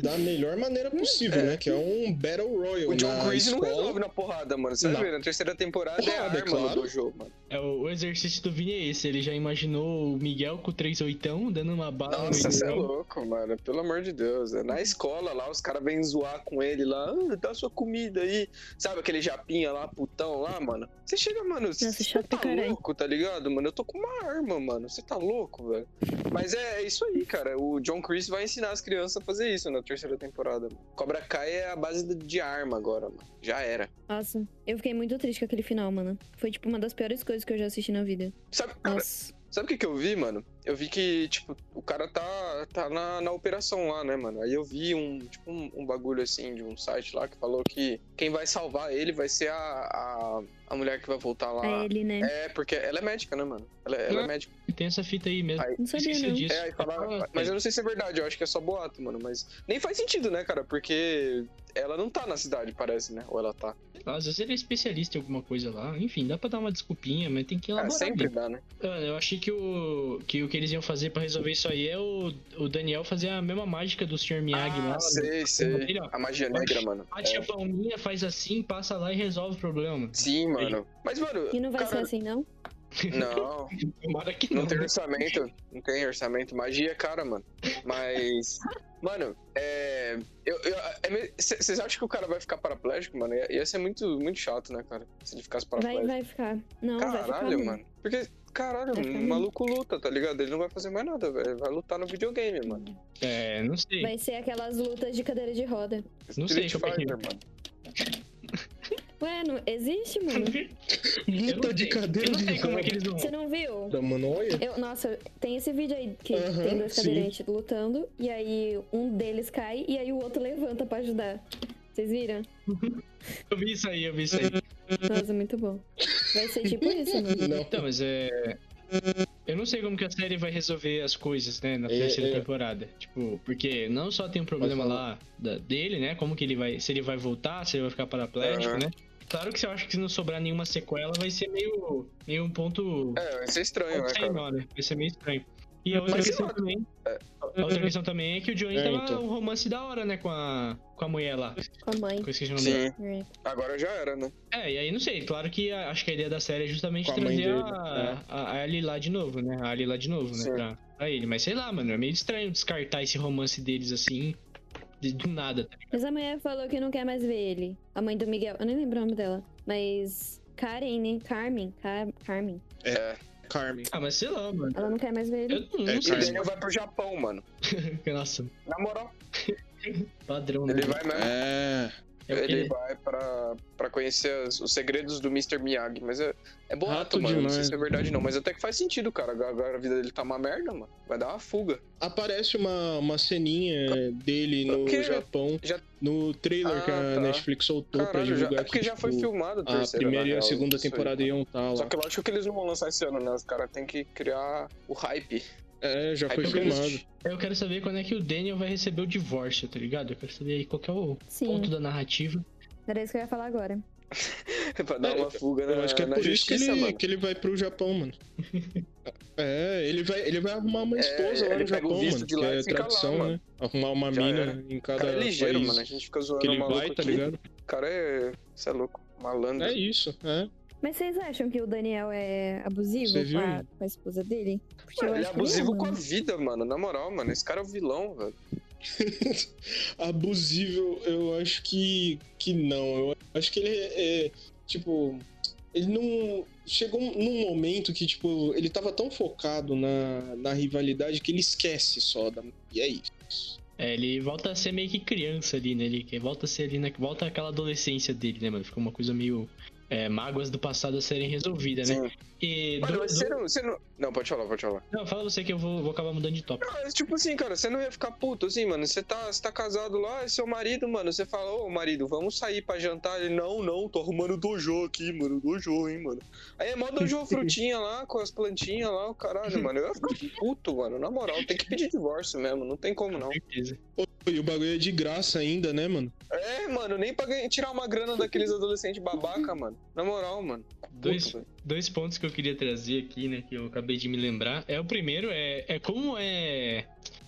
da melhor maneira possível, né? Que é um Battle Royale O John Creese não resolve na porrada, mano. Você vai ver, na terceira temporada é a Porrada, arma claro. no dojo, mano. É, o, o exercício do Vini é esse. Ele já imaginou o Miguel com 3 oitão dando uma bala no Nossa, você é louco, mano. Pelo amor de Deus. É Na escola lá, os caras vêm zoar com ele lá. Ah, dá sua comida aí. Sabe aquele japinha lá, putão lá, mano? Você chega, mano. Você tá caralho. louco, tá ligado, mano? Eu tô com uma arma, mano. Você tá louco, velho. Mas é, é isso aí, cara. O John Creese vai ensinar as crianças a fazer isso na terceira temporada. mano. Cobra Kai é a base de- de arma agora, mano. Já era. Nossa, eu fiquei muito triste com aquele final, mano. Foi, tipo, uma das piores coisas que eu já assisti na vida. Sabe, cara, Nossa. Sabe o que, que eu vi, mano? Eu vi que, tipo, o cara tá, tá na, na operação lá, né, mano? Aí eu vi um, tipo, um, um bagulho assim de um site lá que falou que quem vai salvar ele vai ser a, a, a mulher que vai voltar lá. A ele, né? É, porque ela é médica, né, mano? Ela, ela é Ah. médica. Tem essa fita aí mesmo. Aí- Não sabia, não. disso. É, aí fala, Ah, mas eu não sei se é verdade, eu acho que é só boato, mano. Mas nem faz sentido, né, cara? Porque ela não tá na cidade, parece, né? Ou ela tá. Às vezes ele é especialista em alguma coisa lá. Enfim, dá pra dar uma desculpinha, mas tem que Ah, elaborar. sempre bem. dá, né? Ah, Eu achei que o, que o que eles iam fazer pra resolver isso aí é o, o Daniel fazer a mesma mágica do Sr. Miyagi Ah, lá. sei, sei. Ele, A magia negra, mano. Bate É. a palminha, faz assim, passa lá e resolve o problema. Sim, mano. Mas, mano. E não vai cara, ser assim, não? Não, [laughs] Tomara que não. Não tem né? orçamento. Não tem orçamento. Magia é cara, mano. Mas. [laughs] Mano, é. Vocês acham que o cara vai ficar paraplégico, mano? Ia, ia ser muito, muito chato, né, cara? Se ele ficasse Vai, paraplégico. vai ficar. Não, vai ficar. Caralho, mano. mano. Porque, caralho, Vai o maluco luta, tá ligado? Ele não vai fazer mais nada, velho. Vai lutar no videogame, mano. É, não sei. Vai ser aquelas lutas de cadeira de roda. Não sei Street é que- Fighter, mano. Ué, não existe, mano. [laughs] Luta de cadeira de sei como é que eles vão. Você não viu? Da mano, olha. Eu, nossa, tem esse vídeo aí que Aham, tem dois sim. cadeirantes lutando, e aí um deles cai e aí o outro levanta pra ajudar. Vocês viram? Eu vi isso aí, eu vi isso aí. Nossa, muito bom. Vai ser tipo [laughs] isso, mano. Não. Então, mas é. Eu não sei como que a série vai resolver as coisas, né, na É, terceira é. temporada. Tipo, porque não só tem um problema falar. lá da- dele, né? Como que ele vai. Se ele vai voltar, se ele vai ficar paraplégico, Aham. né? Claro que se eu acho que se não sobrar nenhuma sequela, vai ser meio. meio um ponto. É, vai ser estranho, né, cara? não, né? Vai ser meio estranho. E a outra Mas, questão também. é. A outra questão também é que o Johnny É, tava então. um romance da hora, né? Com a, com a mulher lá. Com a mãe. Dela. Sim, É. agora já era, né? É, e aí não sei, claro que a- acho que a ideia da série é justamente Com a trazer dele, a, a, a Ali lá de novo, né? A Ali lá de novo, né? Sim. Pra, pra ele. Mas sei lá, mano, é meio estranho descartar esse romance deles assim, de- do nada, tá? Mas a mulher falou que não quer mais ver ele. A mãe do Miguel. Eu nem lembro o nome dela. Mas. Karen, né? Carmen. Car Carmen. É. Carmen. Ah, mas sei lá, mano. Ela não quer mais ver ele. Eu não, É, não sei. o Daniel vai pro Japão, mano. [laughs] Nossa, Na moral, [laughs] padrão, né? ele vai mesmo. É. É ele vai pra, pra conhecer as- os segredos do Mr. Miyagi. Mas é, é boato, mano. Não sei demais. se é verdade, não. Mas até que faz sentido, cara. Agora, a vida dele tá uma merda, mano. Vai dar uma fuga. Aparece uma, uma ceninha dele no Porque Japão, já- no trailer que a Ah, tá. Netflix soltou pra Caralho, já, divulgar é porque que, já foi tipo, filmado a a terceira, primeira na e a segunda aí, temporada mano. iam estar Só lá. que lógico que eles não vão lançar esse ano, né? Os caras têm que criar o hype. É, já foi filmado. Eu quero saber quando é que o Daniel vai receber o divórcio, tá ligado? Eu quero saber aí qual que é o Sim. ponto da narrativa. Era isso que eu ia falar agora. [laughs] pra dar É, uma fuga na, Eu acho que é por isso que ele, que ele vai pro Japão, mano. [laughs] É, ele vai, ele vai arrumar uma É, esposa lá ele no pega o Japão, visto mano. de Que lá é lá, tradição, mano. né? Arrumar uma Já mina era. em cada cara é ligeiro, país mano. A gente fica zoando que ele maluco vai, tá ligado? O cara é. Você é louco. Malandro. É isso, é. Mas vocês acham que o Daniel é abusivo com a, com a esposa dele? Porque Mano, eu ele é abusivo com a vida, mano. Na moral, mano. Esse cara é o vilão, velho. [laughs] Abusível, eu acho que, que não. Eu acho que ele é, é, tipo, ele não. Chegou num momento que, tipo, ele tava tão focado na, na rivalidade que ele esquece só da. E é isso. É, ele volta a ser meio que criança ali, né? Ele volta a ser ali, né? Volta aquela adolescência dele, né, mano? Fica uma coisa meio. É, mágoas do passado a serem resolvidas, né? Sim. E. Mano, do- mas do- você não, você não. Não, pode falar, pode falar. Não, fala você que eu vou, vou acabar mudando de tópico. Não, mas tipo assim, cara, você não ia ficar puto assim, mano. Você tá, você tá casado lá, é seu marido, mano. Você fala, ô marido, vamos sair pra jantar. Ele, não, não, tô arrumando dojo aqui, mano. Dojo, hein, mano. Aí é mó dojo [laughs] frutinha lá, com as plantinhas lá, o caralho, mano. Eu ia ficar puto, mano. Na moral, tem que pedir divórcio mesmo, não tem como não. Com certeza. E o bagulho é de graça ainda, né, mano? É, mano, nem pra tirar uma grana daqueles adolescentes babaca, mano. Na moral, mano. Dois, dois pontos que eu queria trazer aqui, né? Que eu acabei de me lembrar. É o primeiro, é, é como é.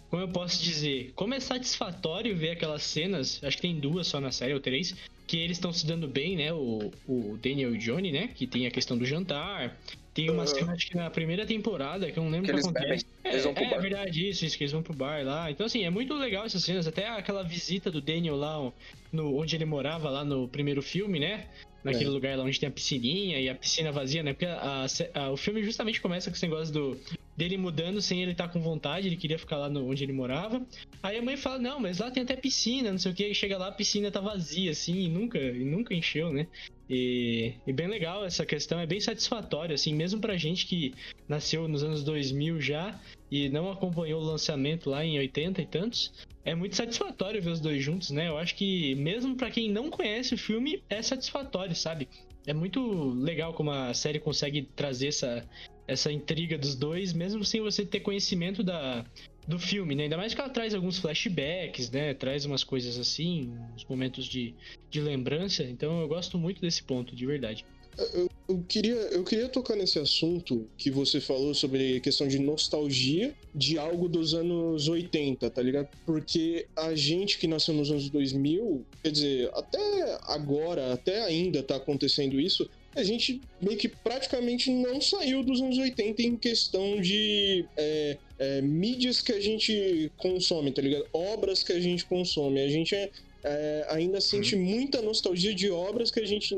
Como eu posso dizer? Como é satisfatório ver aquelas cenas, acho que tem duas só na série, ou três, que eles estão se dando bem, né? O, o Daniel e o Johnny, né? Que tem a questão do jantar. Tem uma Uhum. cena, acho que na primeira temporada, que eu não lembro Que o que acontece. bebem, eles vão pro é, bar. é verdade, isso, isso, que eles vão pro bar lá. Então, assim, é muito legal essas cenas. Até aquela visita do Daniel lá, no, onde ele morava, lá no primeiro filme, né? Naquele É. lugar lá onde tem a piscininha e a piscina vazia, né? Porque a- a- o filme justamente começa com esse negócio do, dele mudando sem ele estar com vontade, ele queria ficar lá no, onde ele morava. Aí a mãe fala, não, mas lá tem até piscina, não sei o que. E chega lá, a piscina tá vazia, assim, e nunca, e nunca encheu, né? E, e bem legal essa questão, é bem satisfatório, assim, mesmo pra gente que nasceu nos anos 2000 já e não acompanhou o lançamento lá em 80 e tantos. É muito satisfatório ver os dois juntos, né? Eu acho que mesmo pra quem não conhece o filme, é satisfatório, sabe? É muito legal como a série consegue trazer essa, essa intriga dos dois, mesmo sem você ter conhecimento da, do filme, né? Ainda mais que ela traz alguns flashbacks, né? Traz umas coisas assim, uns momentos de, de lembrança. Então eu gosto muito desse ponto, de verdade. Eu queria, eu queria tocar nesse assunto que você falou sobre questão de nostalgia de algo dos anos 80, tá ligado? Porque a gente que nasceu nos anos 2000, quer dizer, até agora, até ainda tá acontecendo isso, a gente meio que praticamente não saiu dos anos 80 em questão de é, é, mídias que a gente consome, tá ligado? Obras que a gente consome. A gente é, é, ainda sente muita nostalgia de obras que a gente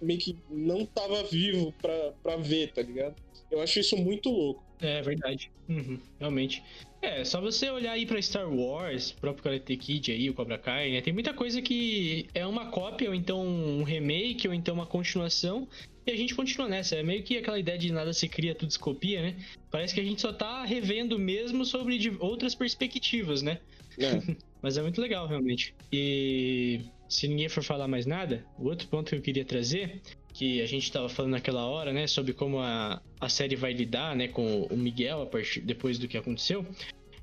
meio que não tava vivo pra, pra ver, tá ligado? Eu acho isso muito louco. É verdade. Uhum, realmente. É, só você olhar aí pra Star Wars, próprio Karate Kid aí, o Cobra Kai, né? Tem muita coisa que é uma cópia, ou então um remake, ou então uma continuação. E a gente continua nessa. É meio que aquela ideia de nada se cria, tudo se copia, né? Parece que a gente só tá revendo mesmo sobre outras perspectivas, né? É. [laughs] Mas é muito legal, realmente. E se ninguém for falar mais nada, o outro ponto que eu queria trazer, que a gente estava falando naquela hora, né, sobre como a, a série vai lidar, né, com o Miguel a partir, depois do que aconteceu,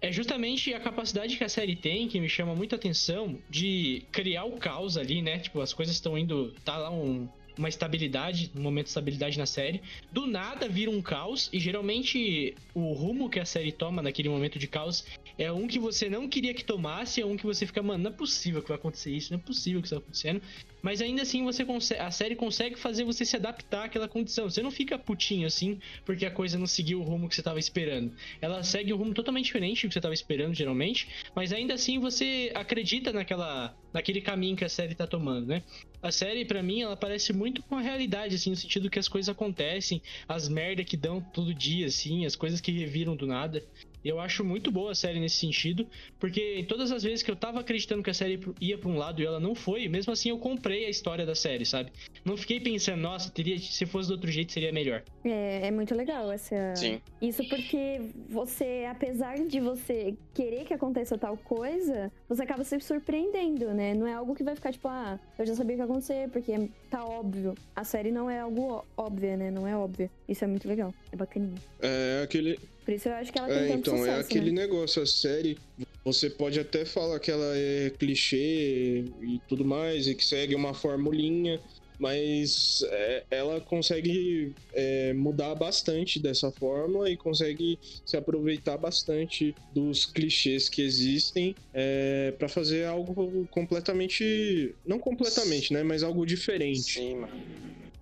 é justamente a capacidade que a série tem, que me chama muita atenção, de criar o caos ali, né? Tipo, as coisas estão indo. Tá lá um, uma estabilidade, um momento de estabilidade na série. Do nada vira um caos, e geralmente o rumo que a série toma naquele momento de caos é um que você não queria que tomasse, é um que você fica, mano, não é possível que vai acontecer isso, não é possível que isso tá acontecendo. Mas ainda assim você consegue, a série consegue fazer você se adaptar àquela condição. Você não fica putinho assim, porque a coisa não seguiu o rumo que você estava esperando. Ela segue um rumo totalmente diferente do que você estava esperando, geralmente, mas ainda assim você acredita naquela, naquele caminho que a série tá tomando, né? A série, para mim, ela parece muito com a realidade, assim, no sentido que as coisas acontecem, as merda que dão todo dia, assim, as coisas que reviram do nada. Eu acho muito boa a série nesse sentido, porque todas as vezes que eu tava acreditando que a série ia pra um lado e ela não foi, mesmo assim eu comprei a história da série, sabe? Não fiquei pensando, nossa, teria, se fosse do outro jeito seria melhor. É, é muito legal essa. Sim. Isso porque você, apesar de você querer que aconteça tal coisa, você acaba se surpreendendo, né? Não é algo que vai ficar tipo, ah, eu já sabia o que ia acontecer, porque tá óbvio. A série não é algo ó- óbvio, né? Não é óbvio. Isso é muito legal. É bacaninho. É aquele, Por isso eu acho que ela tem É, tanto então, sucesso, é aquele né? negócio, a série, você pode até falar que ela é clichê e tudo mais, e que segue uma formulinha, mas é, ela consegue é, mudar bastante dessa fórmula e consegue se aproveitar bastante dos clichês que existem é, para fazer algo completamente. Não completamente, né? Mas algo diferente. Sim, mano.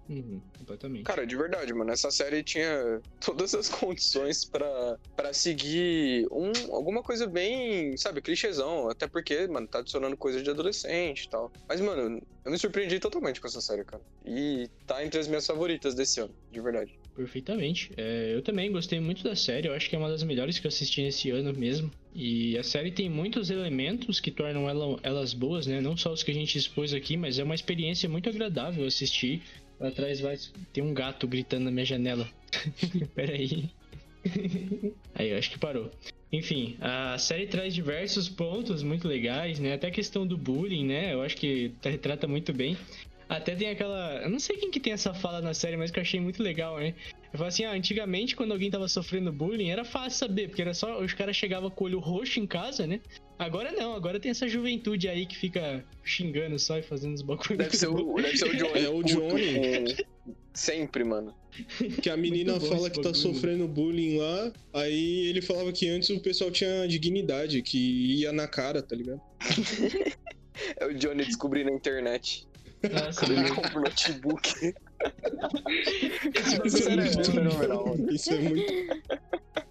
Uhum, completamente. Cara, de verdade, mano, essa série tinha [laughs] todas as condições pra, pra seguir um, alguma coisa bem, sabe, clichêzão. Até porque, mano, tá adicionando coisa de adolescente e tal. Mas, mano, eu me surpreendi totalmente com essa série, cara. E tá entre as minhas favoritas desse ano, de verdade. Perfeitamente. É, eu também gostei muito da série. Eu acho que é uma das melhores que eu assisti esse ano mesmo. E a série tem muitos elementos que tornam ela- elas boas, né? Não só os que a gente expôs aqui, mas é uma experiência muito agradável assistir. Lá atrás vai tem um gato gritando na minha janela. [laughs] Peraí. Aí, eu acho que parou. Enfim, a série traz diversos pontos muito legais, né? Até a questão do bullying, né? Eu acho que retrata muito bem. Até tem aquela. Eu não sei quem que tem essa fala na série, mas que eu achei muito legal, né? Eu falo assim, ah, antigamente quando alguém tava sofrendo bullying, era fácil saber, porque era só. Os caras chegavam com o olho roxo em casa, né? Agora não, agora tem essa juventude aí que fica xingando só e fazendo os bagulhos. Deve ser o, deve ser o Johnny. É o Johnny. com- Sempre, mano. Que a menina fala que tá sofrendo bullying lá, aí ele falava que antes o pessoal tinha dignidade, que ia na cara, tá ligado? [laughs] É o Johnny descobrindo a internet. Nossa, Quando ele compra o notebook. Esse Isso é é muito, é muito,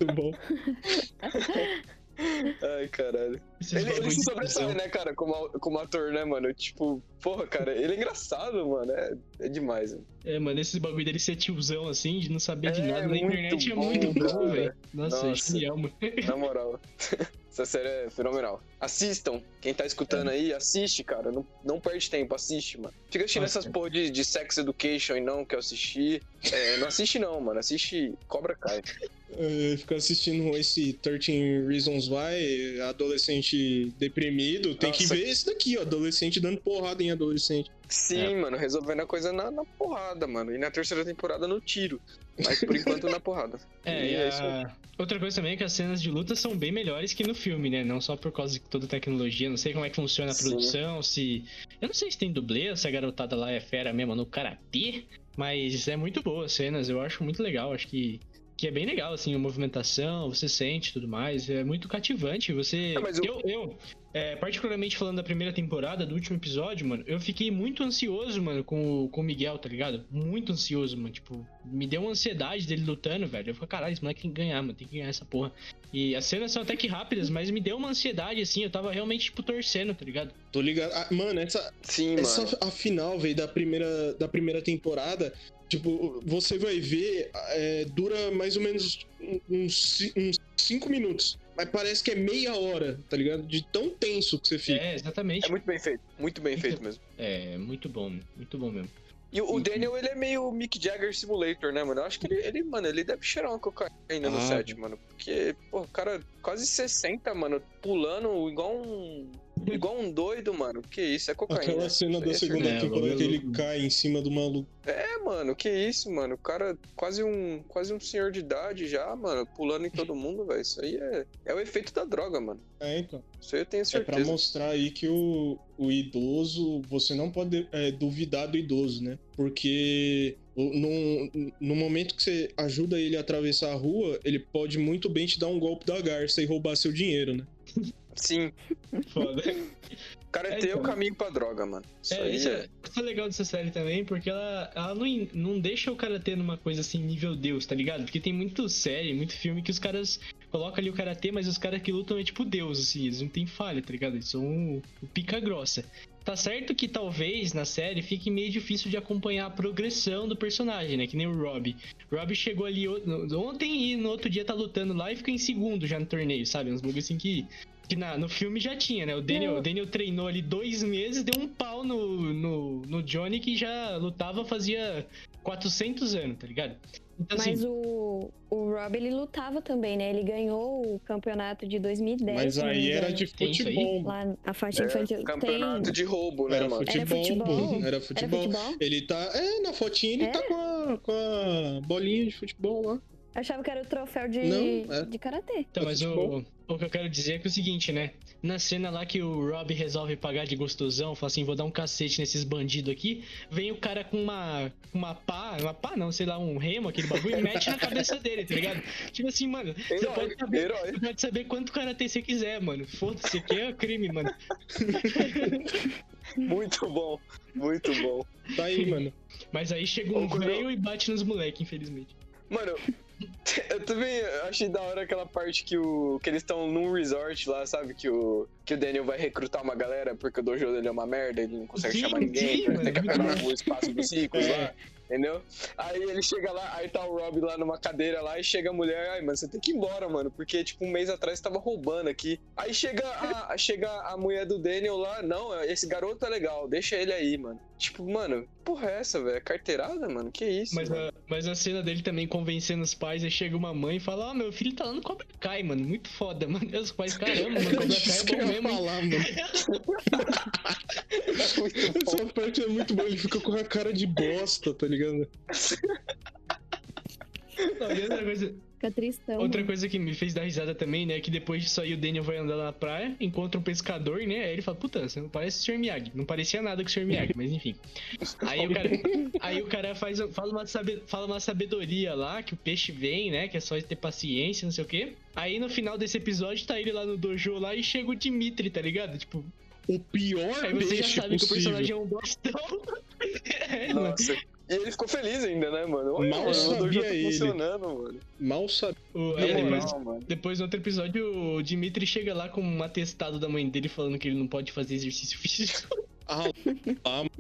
muito bom. [laughs] Ai, caralho. Esses Ele, ele se de sobressai, né, cara, como, como ator, né, mano? Tipo, porra, cara, ele é engraçado, mano. É, é demais, mano. É, mano, esse bagulho dele ser tiozão assim, de não saber de É, nada na internet é bom, muito bom, velho. Nossa, Nossa. é genial, mano. Na moral. [laughs] Essa série é fenomenal. Assistam. Quem tá escutando aí, assiste, cara. Não, não perde tempo, assiste, mano. Fica assistindo Nossa. essas porra de, de sex education e não que eu assisti. É, não assiste não, mano. Assiste Cobra Kai. [laughs] É, ficar assistindo esse 13 Reasons Why, adolescente deprimido, tem que Nossa. ver esse daqui, ó, adolescente dando porrada em adolescente. Sim, mano, resolvendo a coisa na, na porrada, mano. E na terceira temporada no tiro. Mas por enquanto na porrada. [laughs] É, E é isso a... outra coisa também é que as cenas de luta são bem melhores que no filme, né? Não só por causa de toda a tecnologia, não sei como é que funciona a Sim. produção, se. Eu não sei se tem dublê, se a garotada lá é fera mesmo no karatê, mas é muito boa as cenas, eu acho muito legal, acho que. Que é bem legal, assim, a movimentação, você sente tudo mais. É muito cativante. Você. É, mas o- eu, eu, é, particularmente falando da primeira temporada, do último episódio, mano, eu fiquei muito ansioso, mano, com, o- com o Miguel, tá ligado? Muito ansioso, mano. Tipo, me deu uma ansiedade dele lutando, velho. Eu falei, caralho, esse moleque tem que ganhar, mano, tem que ganhar essa porra. E as cenas são até que rápidas, mas me deu uma ansiedade, assim, eu tava realmente, tipo, torcendo, tá ligado? Tô ligado. Ah, mano, essa, Sim, mano. essa a final, velho, da primeira, da primeira temporada, tipo, você vai ver, é, dura mais ou menos uns, ci- uns cinco minutos. Mas parece que é meia hora, tá ligado? De tão tenso que você fica. É, exatamente. É muito bem feito. Muito bem feito mesmo. É, muito bom, muito bom mesmo. E o o Daniel, ele é meio Mick Jagger Simulator, né, mano? Eu acho que ele, ele, mano, ele deve cheirar uma cocaína no Ah, set, mano. Porque, pô, o cara quase 60, mano, pulando igual um. Igual um doido, mano. Que isso, é cocaína. Aquela cena da segunda É, o temporada que ele cai em cima do maluco. É, mano, que isso, mano. O cara quase um, quase um senhor de idade já, mano, pulando em todo mundo, velho. Isso aí é, é o efeito da droga, mano. É, então. Isso aí eu tenho É pra certeza. mostrar aí que o, o idoso, você não pode é, duvidar do idoso, né? Porque no, no momento que você ajuda ele a atravessar a rua, ele pode muito bem te dar um golpe da garça e roubar seu dinheiro, né? [laughs] Sim, Foda. o cara É, tem então. o caminho pra droga, mano. Isso É, aí isso é. isso é legal dessa série também, porque ela, ela não, não deixa o cara ter uma coisa assim, nível Deus, tá ligado? Porque tem muito série, muito filme que os caras colocam ali o karatê, mas os caras que lutam é tipo Deus, assim, eles não tem falha, tá ligado? Eles são o, o pica grossa. Tá certo que talvez na série fique meio difícil de acompanhar a progressão do personagem, né? Que nem o Rob. Rob chegou ali ontem e no outro dia tá lutando lá e fica em segundo já no torneio, sabe? Uns bagulho assim que que na- no filme já tinha, né? O Daniel, Não. o Daniel treinou ali dois meses, deu um pau no, no, no Johnny que já lutava fazia 400 anos, tá ligado? Então, Mas assim, o, o Rob, ele lutava também, né? Ele ganhou o campeonato de 2010. Mas aí era de futebol. Lá, a faixa É, infantil. campeonato tem... de roubo, né, Era mano? futebol, futebol? pô. Era Era futebol. futebol? Ele tá. É, na fotinha ele É? tá com a, com a bolinha de futebol lá. Eu achava que era o troféu de, Não, é. de karatê. então, mas o, o que eu quero dizer é que é o seguinte, né? Na cena lá que o Rob resolve pagar de gostosão, fala assim, vou dar um cacete nesses bandidos aqui, vem o cara com uma, uma pá, uma pá não, sei lá, um remo, aquele bagulho, e mete na cabeça dele, tá ligado? Tipo assim, mano, você Herói, pode saber, herói. você pode saber quanto karatê você quiser, mano. Foda-se, aqui é crime, mano. [laughs] Muito bom, muito bom. Tá aí, mano. Mas aí chega um velho e bate nos moleques, infelizmente. Mano, [laughs] eu também achei da hora aquela parte que, o, que eles estão num resort lá, sabe? Que o, que o Daniel vai recrutar uma galera porque o dojo dele é uma merda, ele não consegue Sim, chamar ninguém, sim, ele tem que acabar o espaço dos ricos [laughs] É. lá. Entendeu? Aí ele chega lá, aí tá o Rob lá numa cadeira lá e chega a mulher, ai, mano, você tem que ir embora, mano, porque, tipo, um mês atrás você tava roubando aqui. Aí chega a, [laughs] chega a mulher do Daniel lá, não, esse garoto é legal, deixa ele aí, mano. Tipo, mano, porra é essa, velho? Carteirada, mano? Que isso? Mas mano? a, mas a cena dele também convencendo os pais, aí chega uma mãe e fala: Ó, meu filho tá lá no Cobra Kai, mano. Muito foda, [laughs] mano. E os pais, caramba, mano, Cobra Kai é [laughs] eu bom mesmo. hein?" falar, mano. [laughs] Essa parte é muito boa, ele fica com a cara de bosta, tá ligado? Não, e outra coisa, Fica tristão. outra mano. coisa que me fez dar risada também, né? Que depois disso aí o Daniel vai andar na praia, encontra um pescador, né? Aí ele fala, puta, você não parece o Sr. Miyagi. Não parecia nada com o Sr. Miyagi, mas enfim. [laughs] Aí o cara, aí o cara faz, fala, uma fala uma sabedoria lá, que o peixe vem, né? Que é só ter paciência, não sei o quê. Aí no final desse episódio tá ele lá no dojo lá e chega o Dimitri, tá ligado? Tipo, O pior aí você já sabe que o possível. personagem é um bostão. [laughs] é. Nossa. E ele ficou feliz ainda, né, mano? Olha, Mal mano, sabia tá ele. funcionando, mano. Mal sabia. O- é, depois, mano. depois no outro episódio, o Dimitri chega lá com um atestado da mãe dele falando que ele não pode fazer exercício físico. Ah, [laughs]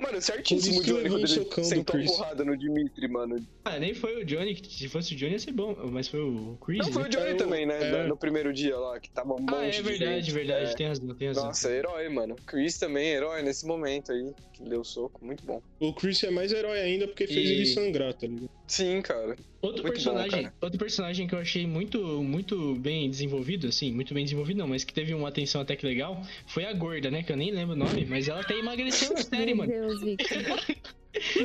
Mano, certíssimo o Johnny quando ele sentou a Chris. porrada no Dimitri, mano. Ah, nem foi o Johnny, se fosse o Johnny ia ser bom, mas foi o Chris. Não, foi né? o Johnny É, também, né? é. No, primeiro dia lá, que tava um monte Ah, é de verdade, gente. verdade, É. tem razão, tem razão. Nossa, herói, mano. Chris também, herói nesse momento aí, que deu soco, muito bom. O Chris é mais herói ainda porque fez E- ele sangrar, tá ligado? Sim, cara. Outro Muito personagem, bom, cara. outro personagem que eu achei muito, muito bem desenvolvido, assim, muito bem desenvolvido não, mas que teve uma atenção até que legal, foi a gorda, né? Que eu nem lembro o nome, mas ela até emagreceu na [laughs] série, Meu mano. Deus, Victor. [laughs]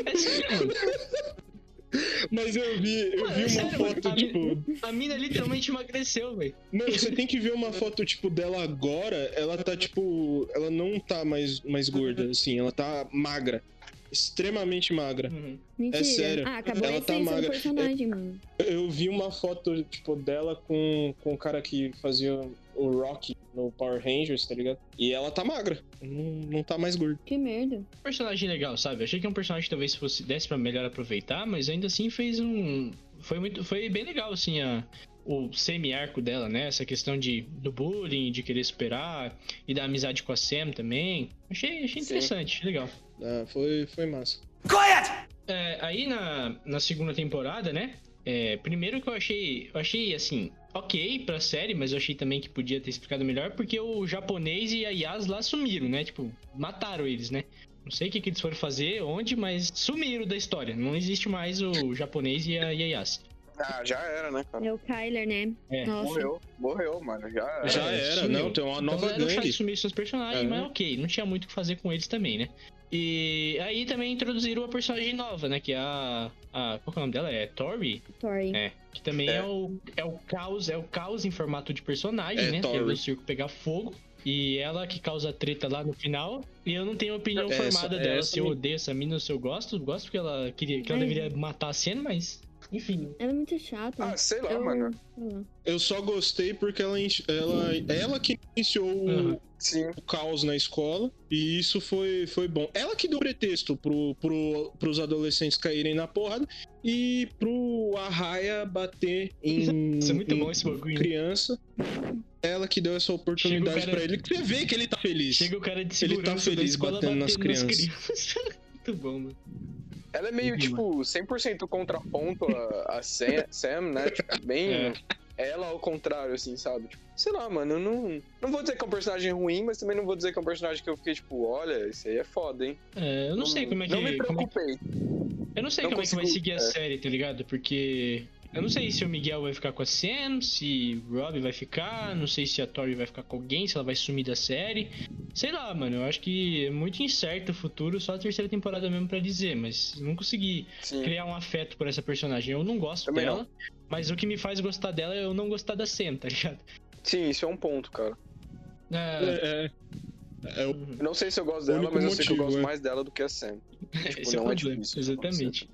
É sério, mano. Mas eu vi, eu Mano, vi é uma sério, mano. foto, A tipo. A mina literalmente emagreceu, velho. Mano, você [laughs] tem que ver uma foto, tipo, dela agora. Ela tá, tipo. Ela não tá mais, mais gorda, assim. Ela tá magra. Extremamente magra. Uhum. Mentira. sério. Ah, acabou Ela a tá magra. do personagem, mano. Eu vi uma foto, tipo, dela com, com o cara que fazia o Rocky no Power Rangers, tá ligado? E ela tá magra, não, não tá mais gorda. Que merda. personagem legal, sabe? Achei que é um personagem que talvez fosse desse pra melhor aproveitar, mas ainda assim fez um. Foi muito. Foi bem legal, assim, a, o semi-arco dela, né? Essa questão de, do bullying, de querer superar e da amizade com a Sam também. Achei, achei Sim. interessante, legal. Ah, foi, foi massa. É, aí na, na segunda temporada, né? é, primeiro que eu achei. Eu achei assim, ok pra série, mas eu achei também que podia ter explicado melhor, porque o japonês e a Yas lá sumiram, né? Tipo, mataram eles, né? Não sei o que, que eles foram fazer, onde, mas sumiram da história. Não existe mais o japonês e a, e a Yas. Ah, já era, né, cara? É o Kyler, né? É. Morreu, morreu, mano. Já era. Já era, sumiu. não, tem uma Então nova era o chá de gangue. sumir seus personagens, É. mas ok, não tinha muito o que fazer com eles também, né? E aí também introduziram uma personagem nova, né? Que é a. a qual que é o nome dela? É Tori? Tori. É. Que também é, É. o, é o caos, é o caos em formato de personagem, É, né? Tori. Que é do circo pegar fogo. E ela que causa treta lá no final. E eu não tenho opinião Essa- formada dela, essa se eu odeio essa mina ou se eu gosto. Gosto porque ela queria que ela deveria matar a cena, mas. Enfim. Ela é muito chata. Ah, sei lá, eu... mano. lá. Eu só gostei porque ela, ela, ela que iniciou o, Uhum. Sim. o caos na escola e isso foi, foi bom. Ela que deu pretexto pro, pro, pros adolescentes caírem na porrada e pro Arraia bater em, [laughs] Isso é muito em bom esse bagulho. criança. Ela que deu essa oportunidade o cara- pra ele. que Você vê que ele tá feliz. Chega o cara de Ele tá segurança feliz escola batendo nas crianças. [laughs] muito bom, mano. Ela é meio, tipo, 100% contraponto a, a Sam, Sam, né? Tipo, bem. É. Ela ao contrário, assim, sabe? Tipo, sei lá, mano, eu não. Não vou dizer que é um personagem ruim, mas também não vou dizer que é um personagem que eu fiquei, tipo, olha, isso aí é foda, hein? É, eu não sei como é que. Não me é preocupei. eu não sei Não como é que vai consigo- seguir a é. série, tá ligado? Porque. Eu não sei se o Miguel vai ficar com a Sam, se o Rob vai ficar, não sei se a Tori vai ficar com alguém, se ela vai sumir da série. Sei lá, mano, eu acho que é muito incerto o futuro, só a terceira temporada mesmo pra dizer, mas não consegui Sim. criar um afeto por essa personagem. Eu não gosto Também dela, mas o que me faz gostar dela é eu não gostar da Sam, tá ligado? Sim, isso é um ponto, cara. É, É, é, é o- uhum. Eu não sei se eu gosto O dela, mas eu sei que eu motivo, gosto é. mais dela do que a Sam. [laughs] Tipo, Esse é o não é problema, difícil isso exatamente.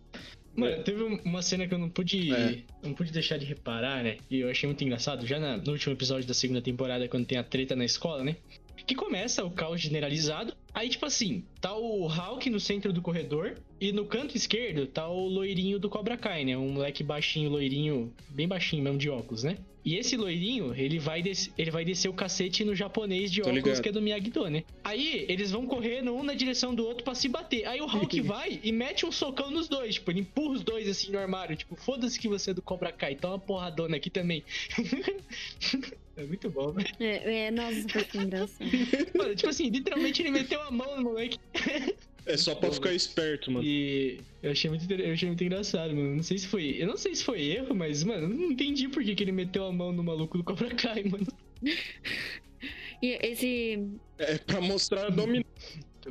Mano, teve um- uma cena que eu não pude, É. não pude deixar de reparar, né? E eu achei muito engraçado, já na- no último episódio da segunda temporada, quando tem a treta na escola, né? Que começa o caos generalizado. Aí, tipo assim, tá o Hulk no centro do corredor. E no canto esquerdo tá o loirinho do Cobra Kai, né? Um moleque baixinho, loirinho, bem baixinho mesmo, de óculos, né? E esse loirinho, ele vai, des- ele vai descer o cacete no japonês de Tô óculos, ligado. que é do Miyagi-Do, né? Aí, eles vão correndo um na direção do outro pra se bater. Aí o Hulk [laughs] vai e mete um socão nos dois. Tipo, ele empurra os dois assim no armário. Tipo, foda-se que você é do Cobra Kai. Toma uma porradona aqui também. [laughs] é muito bom, velho. É, é, nossa, foi que [laughs] engraçado. Mano, tipo assim, literalmente ele meteu a mão no moleque. é só pra ficar esperto, mano. E eu achei muito, eu achei muito engraçado, mano. Não sei se foi. Eu não sei se foi erro, mas, mano, eu não entendi por que, que ele meteu a mão no maluco do Cobra Kai, mano. E esse. É pra mostrar a Muito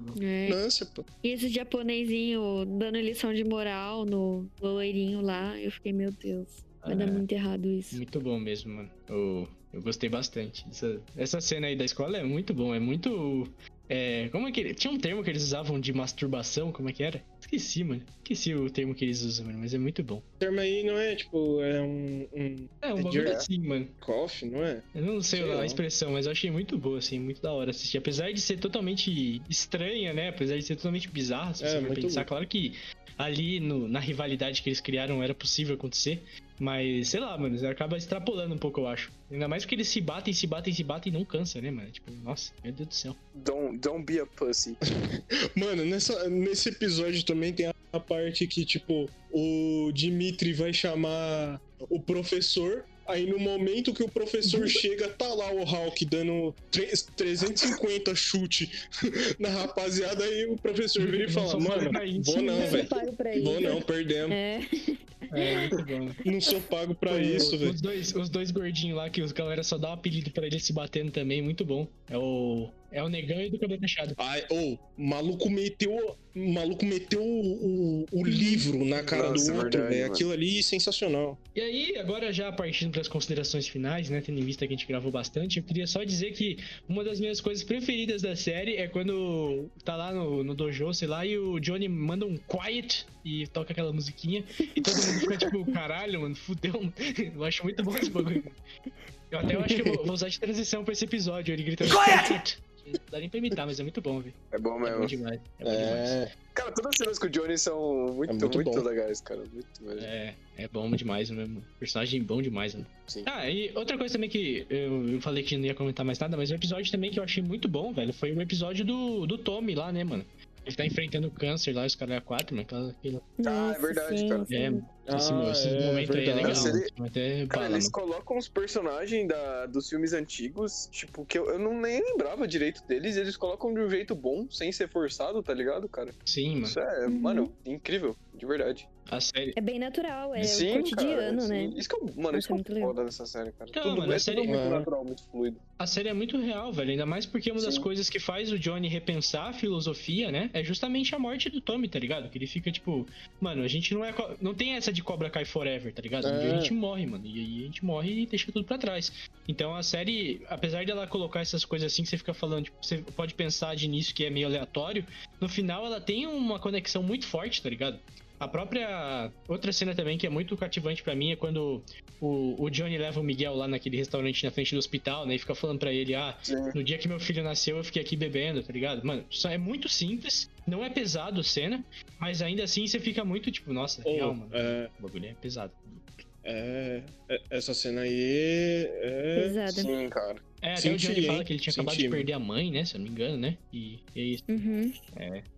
bom. é, dominância, pô. e esse japonesinho dando lição de moral no loirinho lá, eu fiquei, meu Deus. Vai dar É. muito errado isso. Muito bom mesmo, mano. Eu, eu gostei bastante. Essa, essa cena aí da escola é muito bom. É muito. É, como é que ele. Tinha um termo que eles usavam de masturbação, como é que era? Esqueci, mano. Esqueci o termo que eles usam, mano, mas é muito bom. O termo aí não é, tipo, é um, um É um É bagulho assim, mano. coffee, não é? Eu não sei, Sei a lá. expressão, mas eu achei muito boa, assim, muito da hora assistir. Apesar de ser totalmente estranha, né? Apesar de ser totalmente bizarra, se É, você for pensar. louco. Claro que ali no- na rivalidade que eles criaram era possível acontecer. Mas, sei lá, mano, acaba extrapolando um pouco, eu acho. Ainda mais porque eles se batem, se batem, se batem e não cansa, né, mano? Tipo, nossa, meu Deus do céu. Don't, don't be a pussy. [laughs] Mano, nessa, nesse episódio também tem a, parte que, tipo, o Dimitri vai chamar o professor. Aí no momento que o professor [laughs] chega, tá lá o Hulk dando tre- 350 chute [laughs] na rapaziada. Aí o professor vira e Não fala: Mano, vou não, né? Eu velho. Vou não, perdemos. É. É, muito bom. [laughs] Não sou pago pra O- isso, velho. Os dois, os dois gordinhos lá, que os galera só dá um apelido pra eles se batendo também, muito bom. É o. É o negão e do cabelo fechado. Ai, ô, o maluco meteu. O maluco meteu o, o, o livro na cara Nossa, do outro, verdade, velho. mano. Aquilo ali sensacional. E aí, agora já partindo para as considerações finais, né? Tendo em vista que a gente gravou bastante, eu queria só dizer que uma das minhas coisas preferidas da série é quando tá lá no, no dojo, sei lá, e o Johnny manda um quiet e toca aquela musiquinha e todo mundo fica tipo, [laughs] caralho, mano, fudeu. [laughs] Eu acho muito bom esse bagulho. Eu até acho que vou, vou usar de transição pra esse episódio, ele gritando. Quiet! Não dá nem pra imitar, mas é muito bom, velho. É bom É mesmo. bom demais. É bom demais. É, Cara, todas as cenas com o Johnny são muito, É muito muito, bom. legais, cara. Muito mesmo. É, é bom demais mesmo. Personagem bom demais, mano. Sim. Ah, e outra coisa também que eu, eu falei que não ia comentar mais nada, mas o episódio também que eu achei muito bom, velho, foi o episódio do, do Tommy lá, né, mano? Ele tá enfrentando câncer lá, os caras é 4, mano. Aquela, aquela, Ah, é verdade, cara. é, Ah, esse é momento aí é verdade. legal. Nossa. Até Cara, eles colocam os personagens da, dos filmes antigos, tipo, que eu, eu não nem lembrava direito deles, e eles colocam de um jeito bom, sem ser forçado, tá ligado, cara? Sim, mano. Isso é, Uhum. mano, incrível, de verdade. A série. É bem natural, é Sim, o cotidiano, cara, né? sim. Isso que eu, mano, Acho isso que é muito legal. foda dessa série, cara. Então, tudo, mano, a é série- tudo muito É. natural, muito fluido. A série é muito real, velho. Ainda mais porque uma das Sim. coisas que faz o Johnny repensar a filosofia, né? É justamente a morte do Tommy, tá ligado? Que ele fica tipo, mano, a gente não é. Não tem essa de Cobra Kai Forever, tá ligado? Um dia É. a gente morre, mano. E aí a gente morre e deixa tudo pra trás. Então a série, apesar dela colocar essas coisas assim que você fica falando, tipo, você pode pensar de início que é meio aleatório, no final ela tem uma conexão muito forte, tá ligado? A própria. Outra cena também que é muito cativante pra mim é quando o, o Johnny leva o Miguel lá naquele restaurante na frente do hospital, né? E fica falando pra ele, ah, Sim. no dia que meu filho nasceu, eu fiquei aqui bebendo, tá ligado? Mano, isso é muito simples, não é pesado a cena, mas ainda assim você fica muito tipo, nossa, Pô, real, mano. é, O bagulho é pesado. é, é- essa cena aí é. Pesada. Sim, cara. É, até Senti, o Johnny fala que ele tinha Senti, acabado de mano. perder a mãe, né? Se eu não me engano, né? E, e é isso. Uhum.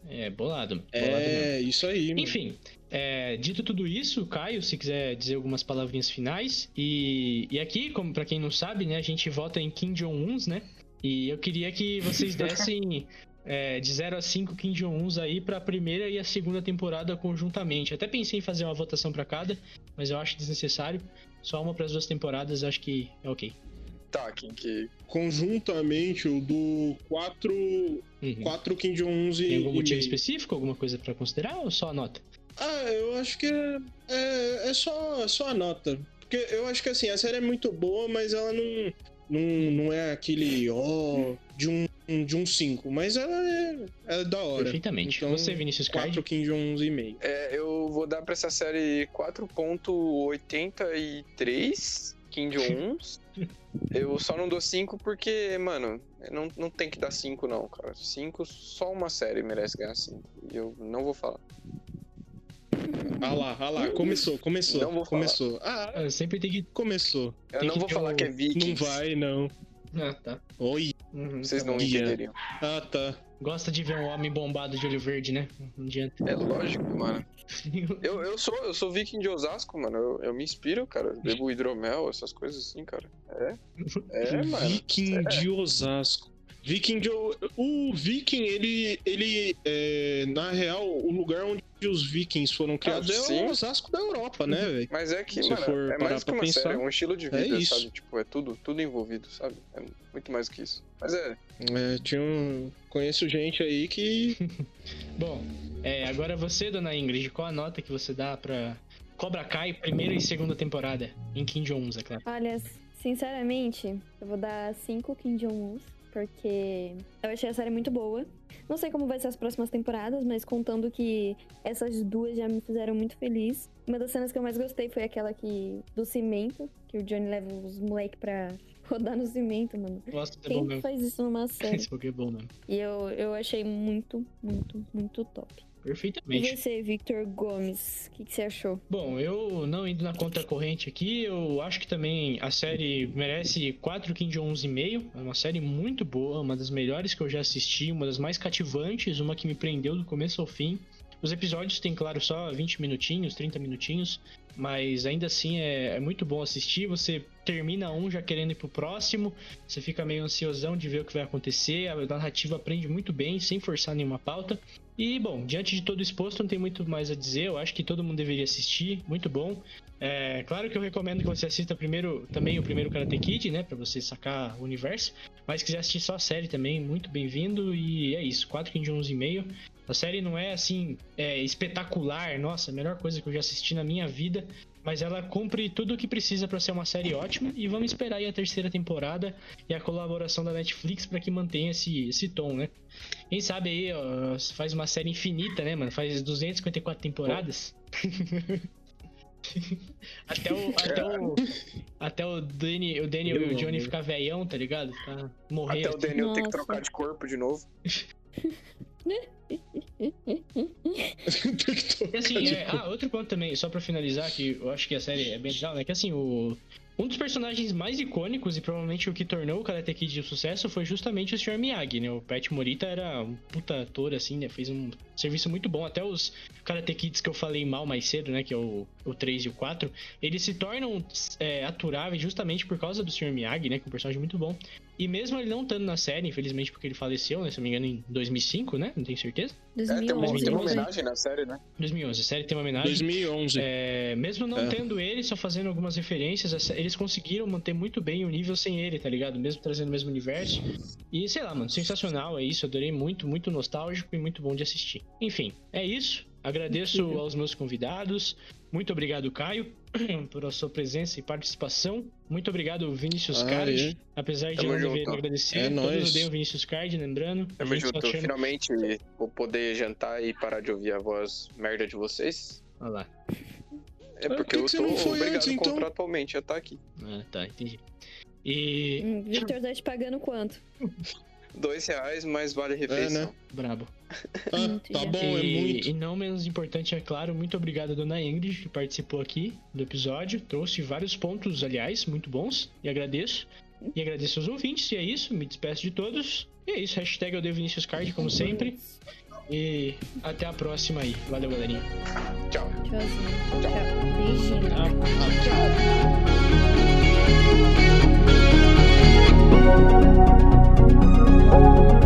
É bolado, mano. Bolado mesmo. É, isso aí, mano. Enfim, é, dito tudo isso, Caio, se quiser dizer algumas palavrinhas finais. E, e aqui, como pra quem não sabe, né, a gente vota em Kim Jong-uns, né? E eu queria que vocês [laughs] dessem é, de 0 a 5 Kim Jong-uns aí pra primeira e a segunda temporada conjuntamente. Até pensei em fazer uma votação pra cada, mas eu acho desnecessário. Só uma pras duas temporadas, acho que é ok. Tá, quem que. Conjuntamente, o do 4, Uhum. 4 Kim Jong-uns e. Tem algum motivo específico, alguma coisa pra considerar ou só a nota? Ah, eu acho que é, é, é só, só a nota. Porque eu acho que assim, a série é muito boa, mas ela não, não, não é aquele ó de um de um 5, mas ela é, é da hora. Perfeitamente. Então, Você, Vinícius Card? 4 Kim Jong-uns e meio. É, eu vou dar pra essa série 4.83 Kim Jong-uns. Eu só não dou 5 porque, mano, não, não tem que dar 5 não, cara. 5, só uma série merece ganhar 5. E eu não vou falar. Ah lá, ah lá, começou, começou, Não vou falar. começou. Ah, Ah, Sempre tem que. começou. Eu Tem não vou falar o- que é Vikings. Não vai, não. Ah, tá. Oi. Uhum, Vocês tá não bom. Ia. entenderiam. Ah, tá. Gosta de ver um homem bombado de olho verde, né? Não adianta. É lógico, mano. Eu, eu, sou, eu sou viking de Osasco, mano. Eu, eu me inspiro, cara. Bebo hidromel, essas coisas assim, cara. É. É, mano. Viking de Osasco. Viking de. O Viking, ele. ele é, na real, o lugar onde os Vikings foram criados Ah, é o Osasco da Europa, né, velho? Mas é que, Se mano, for é mais que uma pensar, série, é um estilo de é vida, isso. sabe? Tipo, é tudo, tudo envolvido, sabe? É muito mais que isso. Mas é, É, tinha um... Conheço gente aí que. [laughs] Bom, é, agora você, dona Ingrid, qual a nota que você dá pra Cobra Kai, primeira e segunda temporada? Em Kim Jong-un, é claro. Olha, sinceramente, eu vou dar 5 Kim Jong-uns, porque eu achei a série muito boa. Não sei como vai ser as próximas temporadas, mas contando que essas duas já me fizeram muito feliz. Uma das cenas que eu mais gostei foi aquela que do cimento, que o Johnny leva os moleques pra [laughs] rodar no cimento, mano. De Quem bom que mesmo. faz isso numa [laughs] série? Esse é bom mesmo. E eu, eu achei muito, muito, muito top. E Perfeitamente. você, Victor Gomes, o que, que você achou? Bom, eu não indo na contracorrente aqui, eu acho que também a série merece 4 Kim Jong-uns e meio. É uma série muito boa, uma das melhores que eu já assisti, uma das mais cativantes, uma que me prendeu do começo ao fim. Os episódios têm, claro, só 20 minutinhos, 30 minutinhos, mas ainda assim é, é muito bom assistir. Você termina um já querendo ir pro próximo, você fica meio ansiosão de ver o que vai acontecer. A narrativa aprende muito bem, sem forçar nenhuma pauta. E, bom, diante de todo exposto, não tem muito mais a dizer. Eu acho que todo mundo deveria assistir, muito bom. É, claro que eu recomendo que você assista primeiro também o primeiro Karate Kid, né? Pra você sacar o universo. Mas se quiser assistir só a série também, muito bem-vindo. E é isso, 4 Kim Jong-uns e meio. A série não é assim, é, espetacular, nossa, a melhor coisa que eu já assisti na minha vida. Mas ela cumpre tudo o que precisa pra ser uma série ótima. E vamos esperar aí a terceira temporada e a colaboração da Netflix pra que mantenha esse, esse tom, né? Quem sabe aí, ó, faz uma série infinita, né, mano? Faz 254 temporadas. [laughs] Até o. Até o. Até o Danny, o Daniel e o Johnny ficar veião, tá ligado? Ficar morrer. Até o Daniel ter que Nossa. trocar de corpo de novo. [laughs] assim, é, cor. ah, outro ponto também, só pra finalizar, que eu acho que a série é bem legal, né? Que assim, o. Um dos personagens mais icônicos e provavelmente o que tornou o Karate Kid um sucesso foi justamente o Sr. Miyagi, né? O Pat Morita era um puta ator, assim, né? Fez um serviço muito bom. Até os Karate Kids que eu falei mal mais cedo, né? Que é o, o 3 e o 4, eles se tornam é, aturáveis justamente por causa do Sr. Miyagi, né? Que é um personagem muito bom. E mesmo ele não estando na série, infelizmente porque ele faleceu, né? Se eu não me engano, em 2005, né? Não tenho certeza. É, tem uma, 2011. tem uma né? homenagem na série, né? 2011. A série tem uma homenagem. 2011. É, mesmo não É. tendo ele, só fazendo algumas referências, eles conseguiram manter muito bem o nível sem ele, tá ligado? Mesmo trazendo o mesmo universo. E sei lá, mano, sensacional, é isso. Adorei muito, muito nostálgico e muito bom de assistir. Enfim, é isso. Agradeço Incrível. aos meus convidados. Muito obrigado, Caio, [clears throat] por a sua presença e participação. Muito obrigado, Vinícius Ah, Card. é. Apesar de Tamo não junto. dever agradecer, É todos nóis. odeiam o Vinícius Card, lembrando. Tamo junto. chama- Finalmente vou poder jantar e parar de ouvir a voz merda de vocês. Olha lá. É Por porque que eu tô não foi obrigado antes, então? contratualmente a estar aqui. Ah, tá, entendi. E. Hum, Victor tá te pagando quanto? [laughs] Dois reais, mais vale a refeição. né? Brabo. Ah, tá já. bom, é e, muito. e não menos importante, é claro, muito obrigado, dona Ingrid, que participou aqui do episódio. Trouxe vários pontos, aliás, muito bons. E agradeço. E agradeço aos ouvintes. E é isso, me despeço de todos. E é isso, hashtag eu devo Vinicius Card, como sempre. E até a próxima aí. Valeu, galerinha. Tchau. Tchauzinho. Tchau. Beijinho. Tchau. Tchau. Thank you.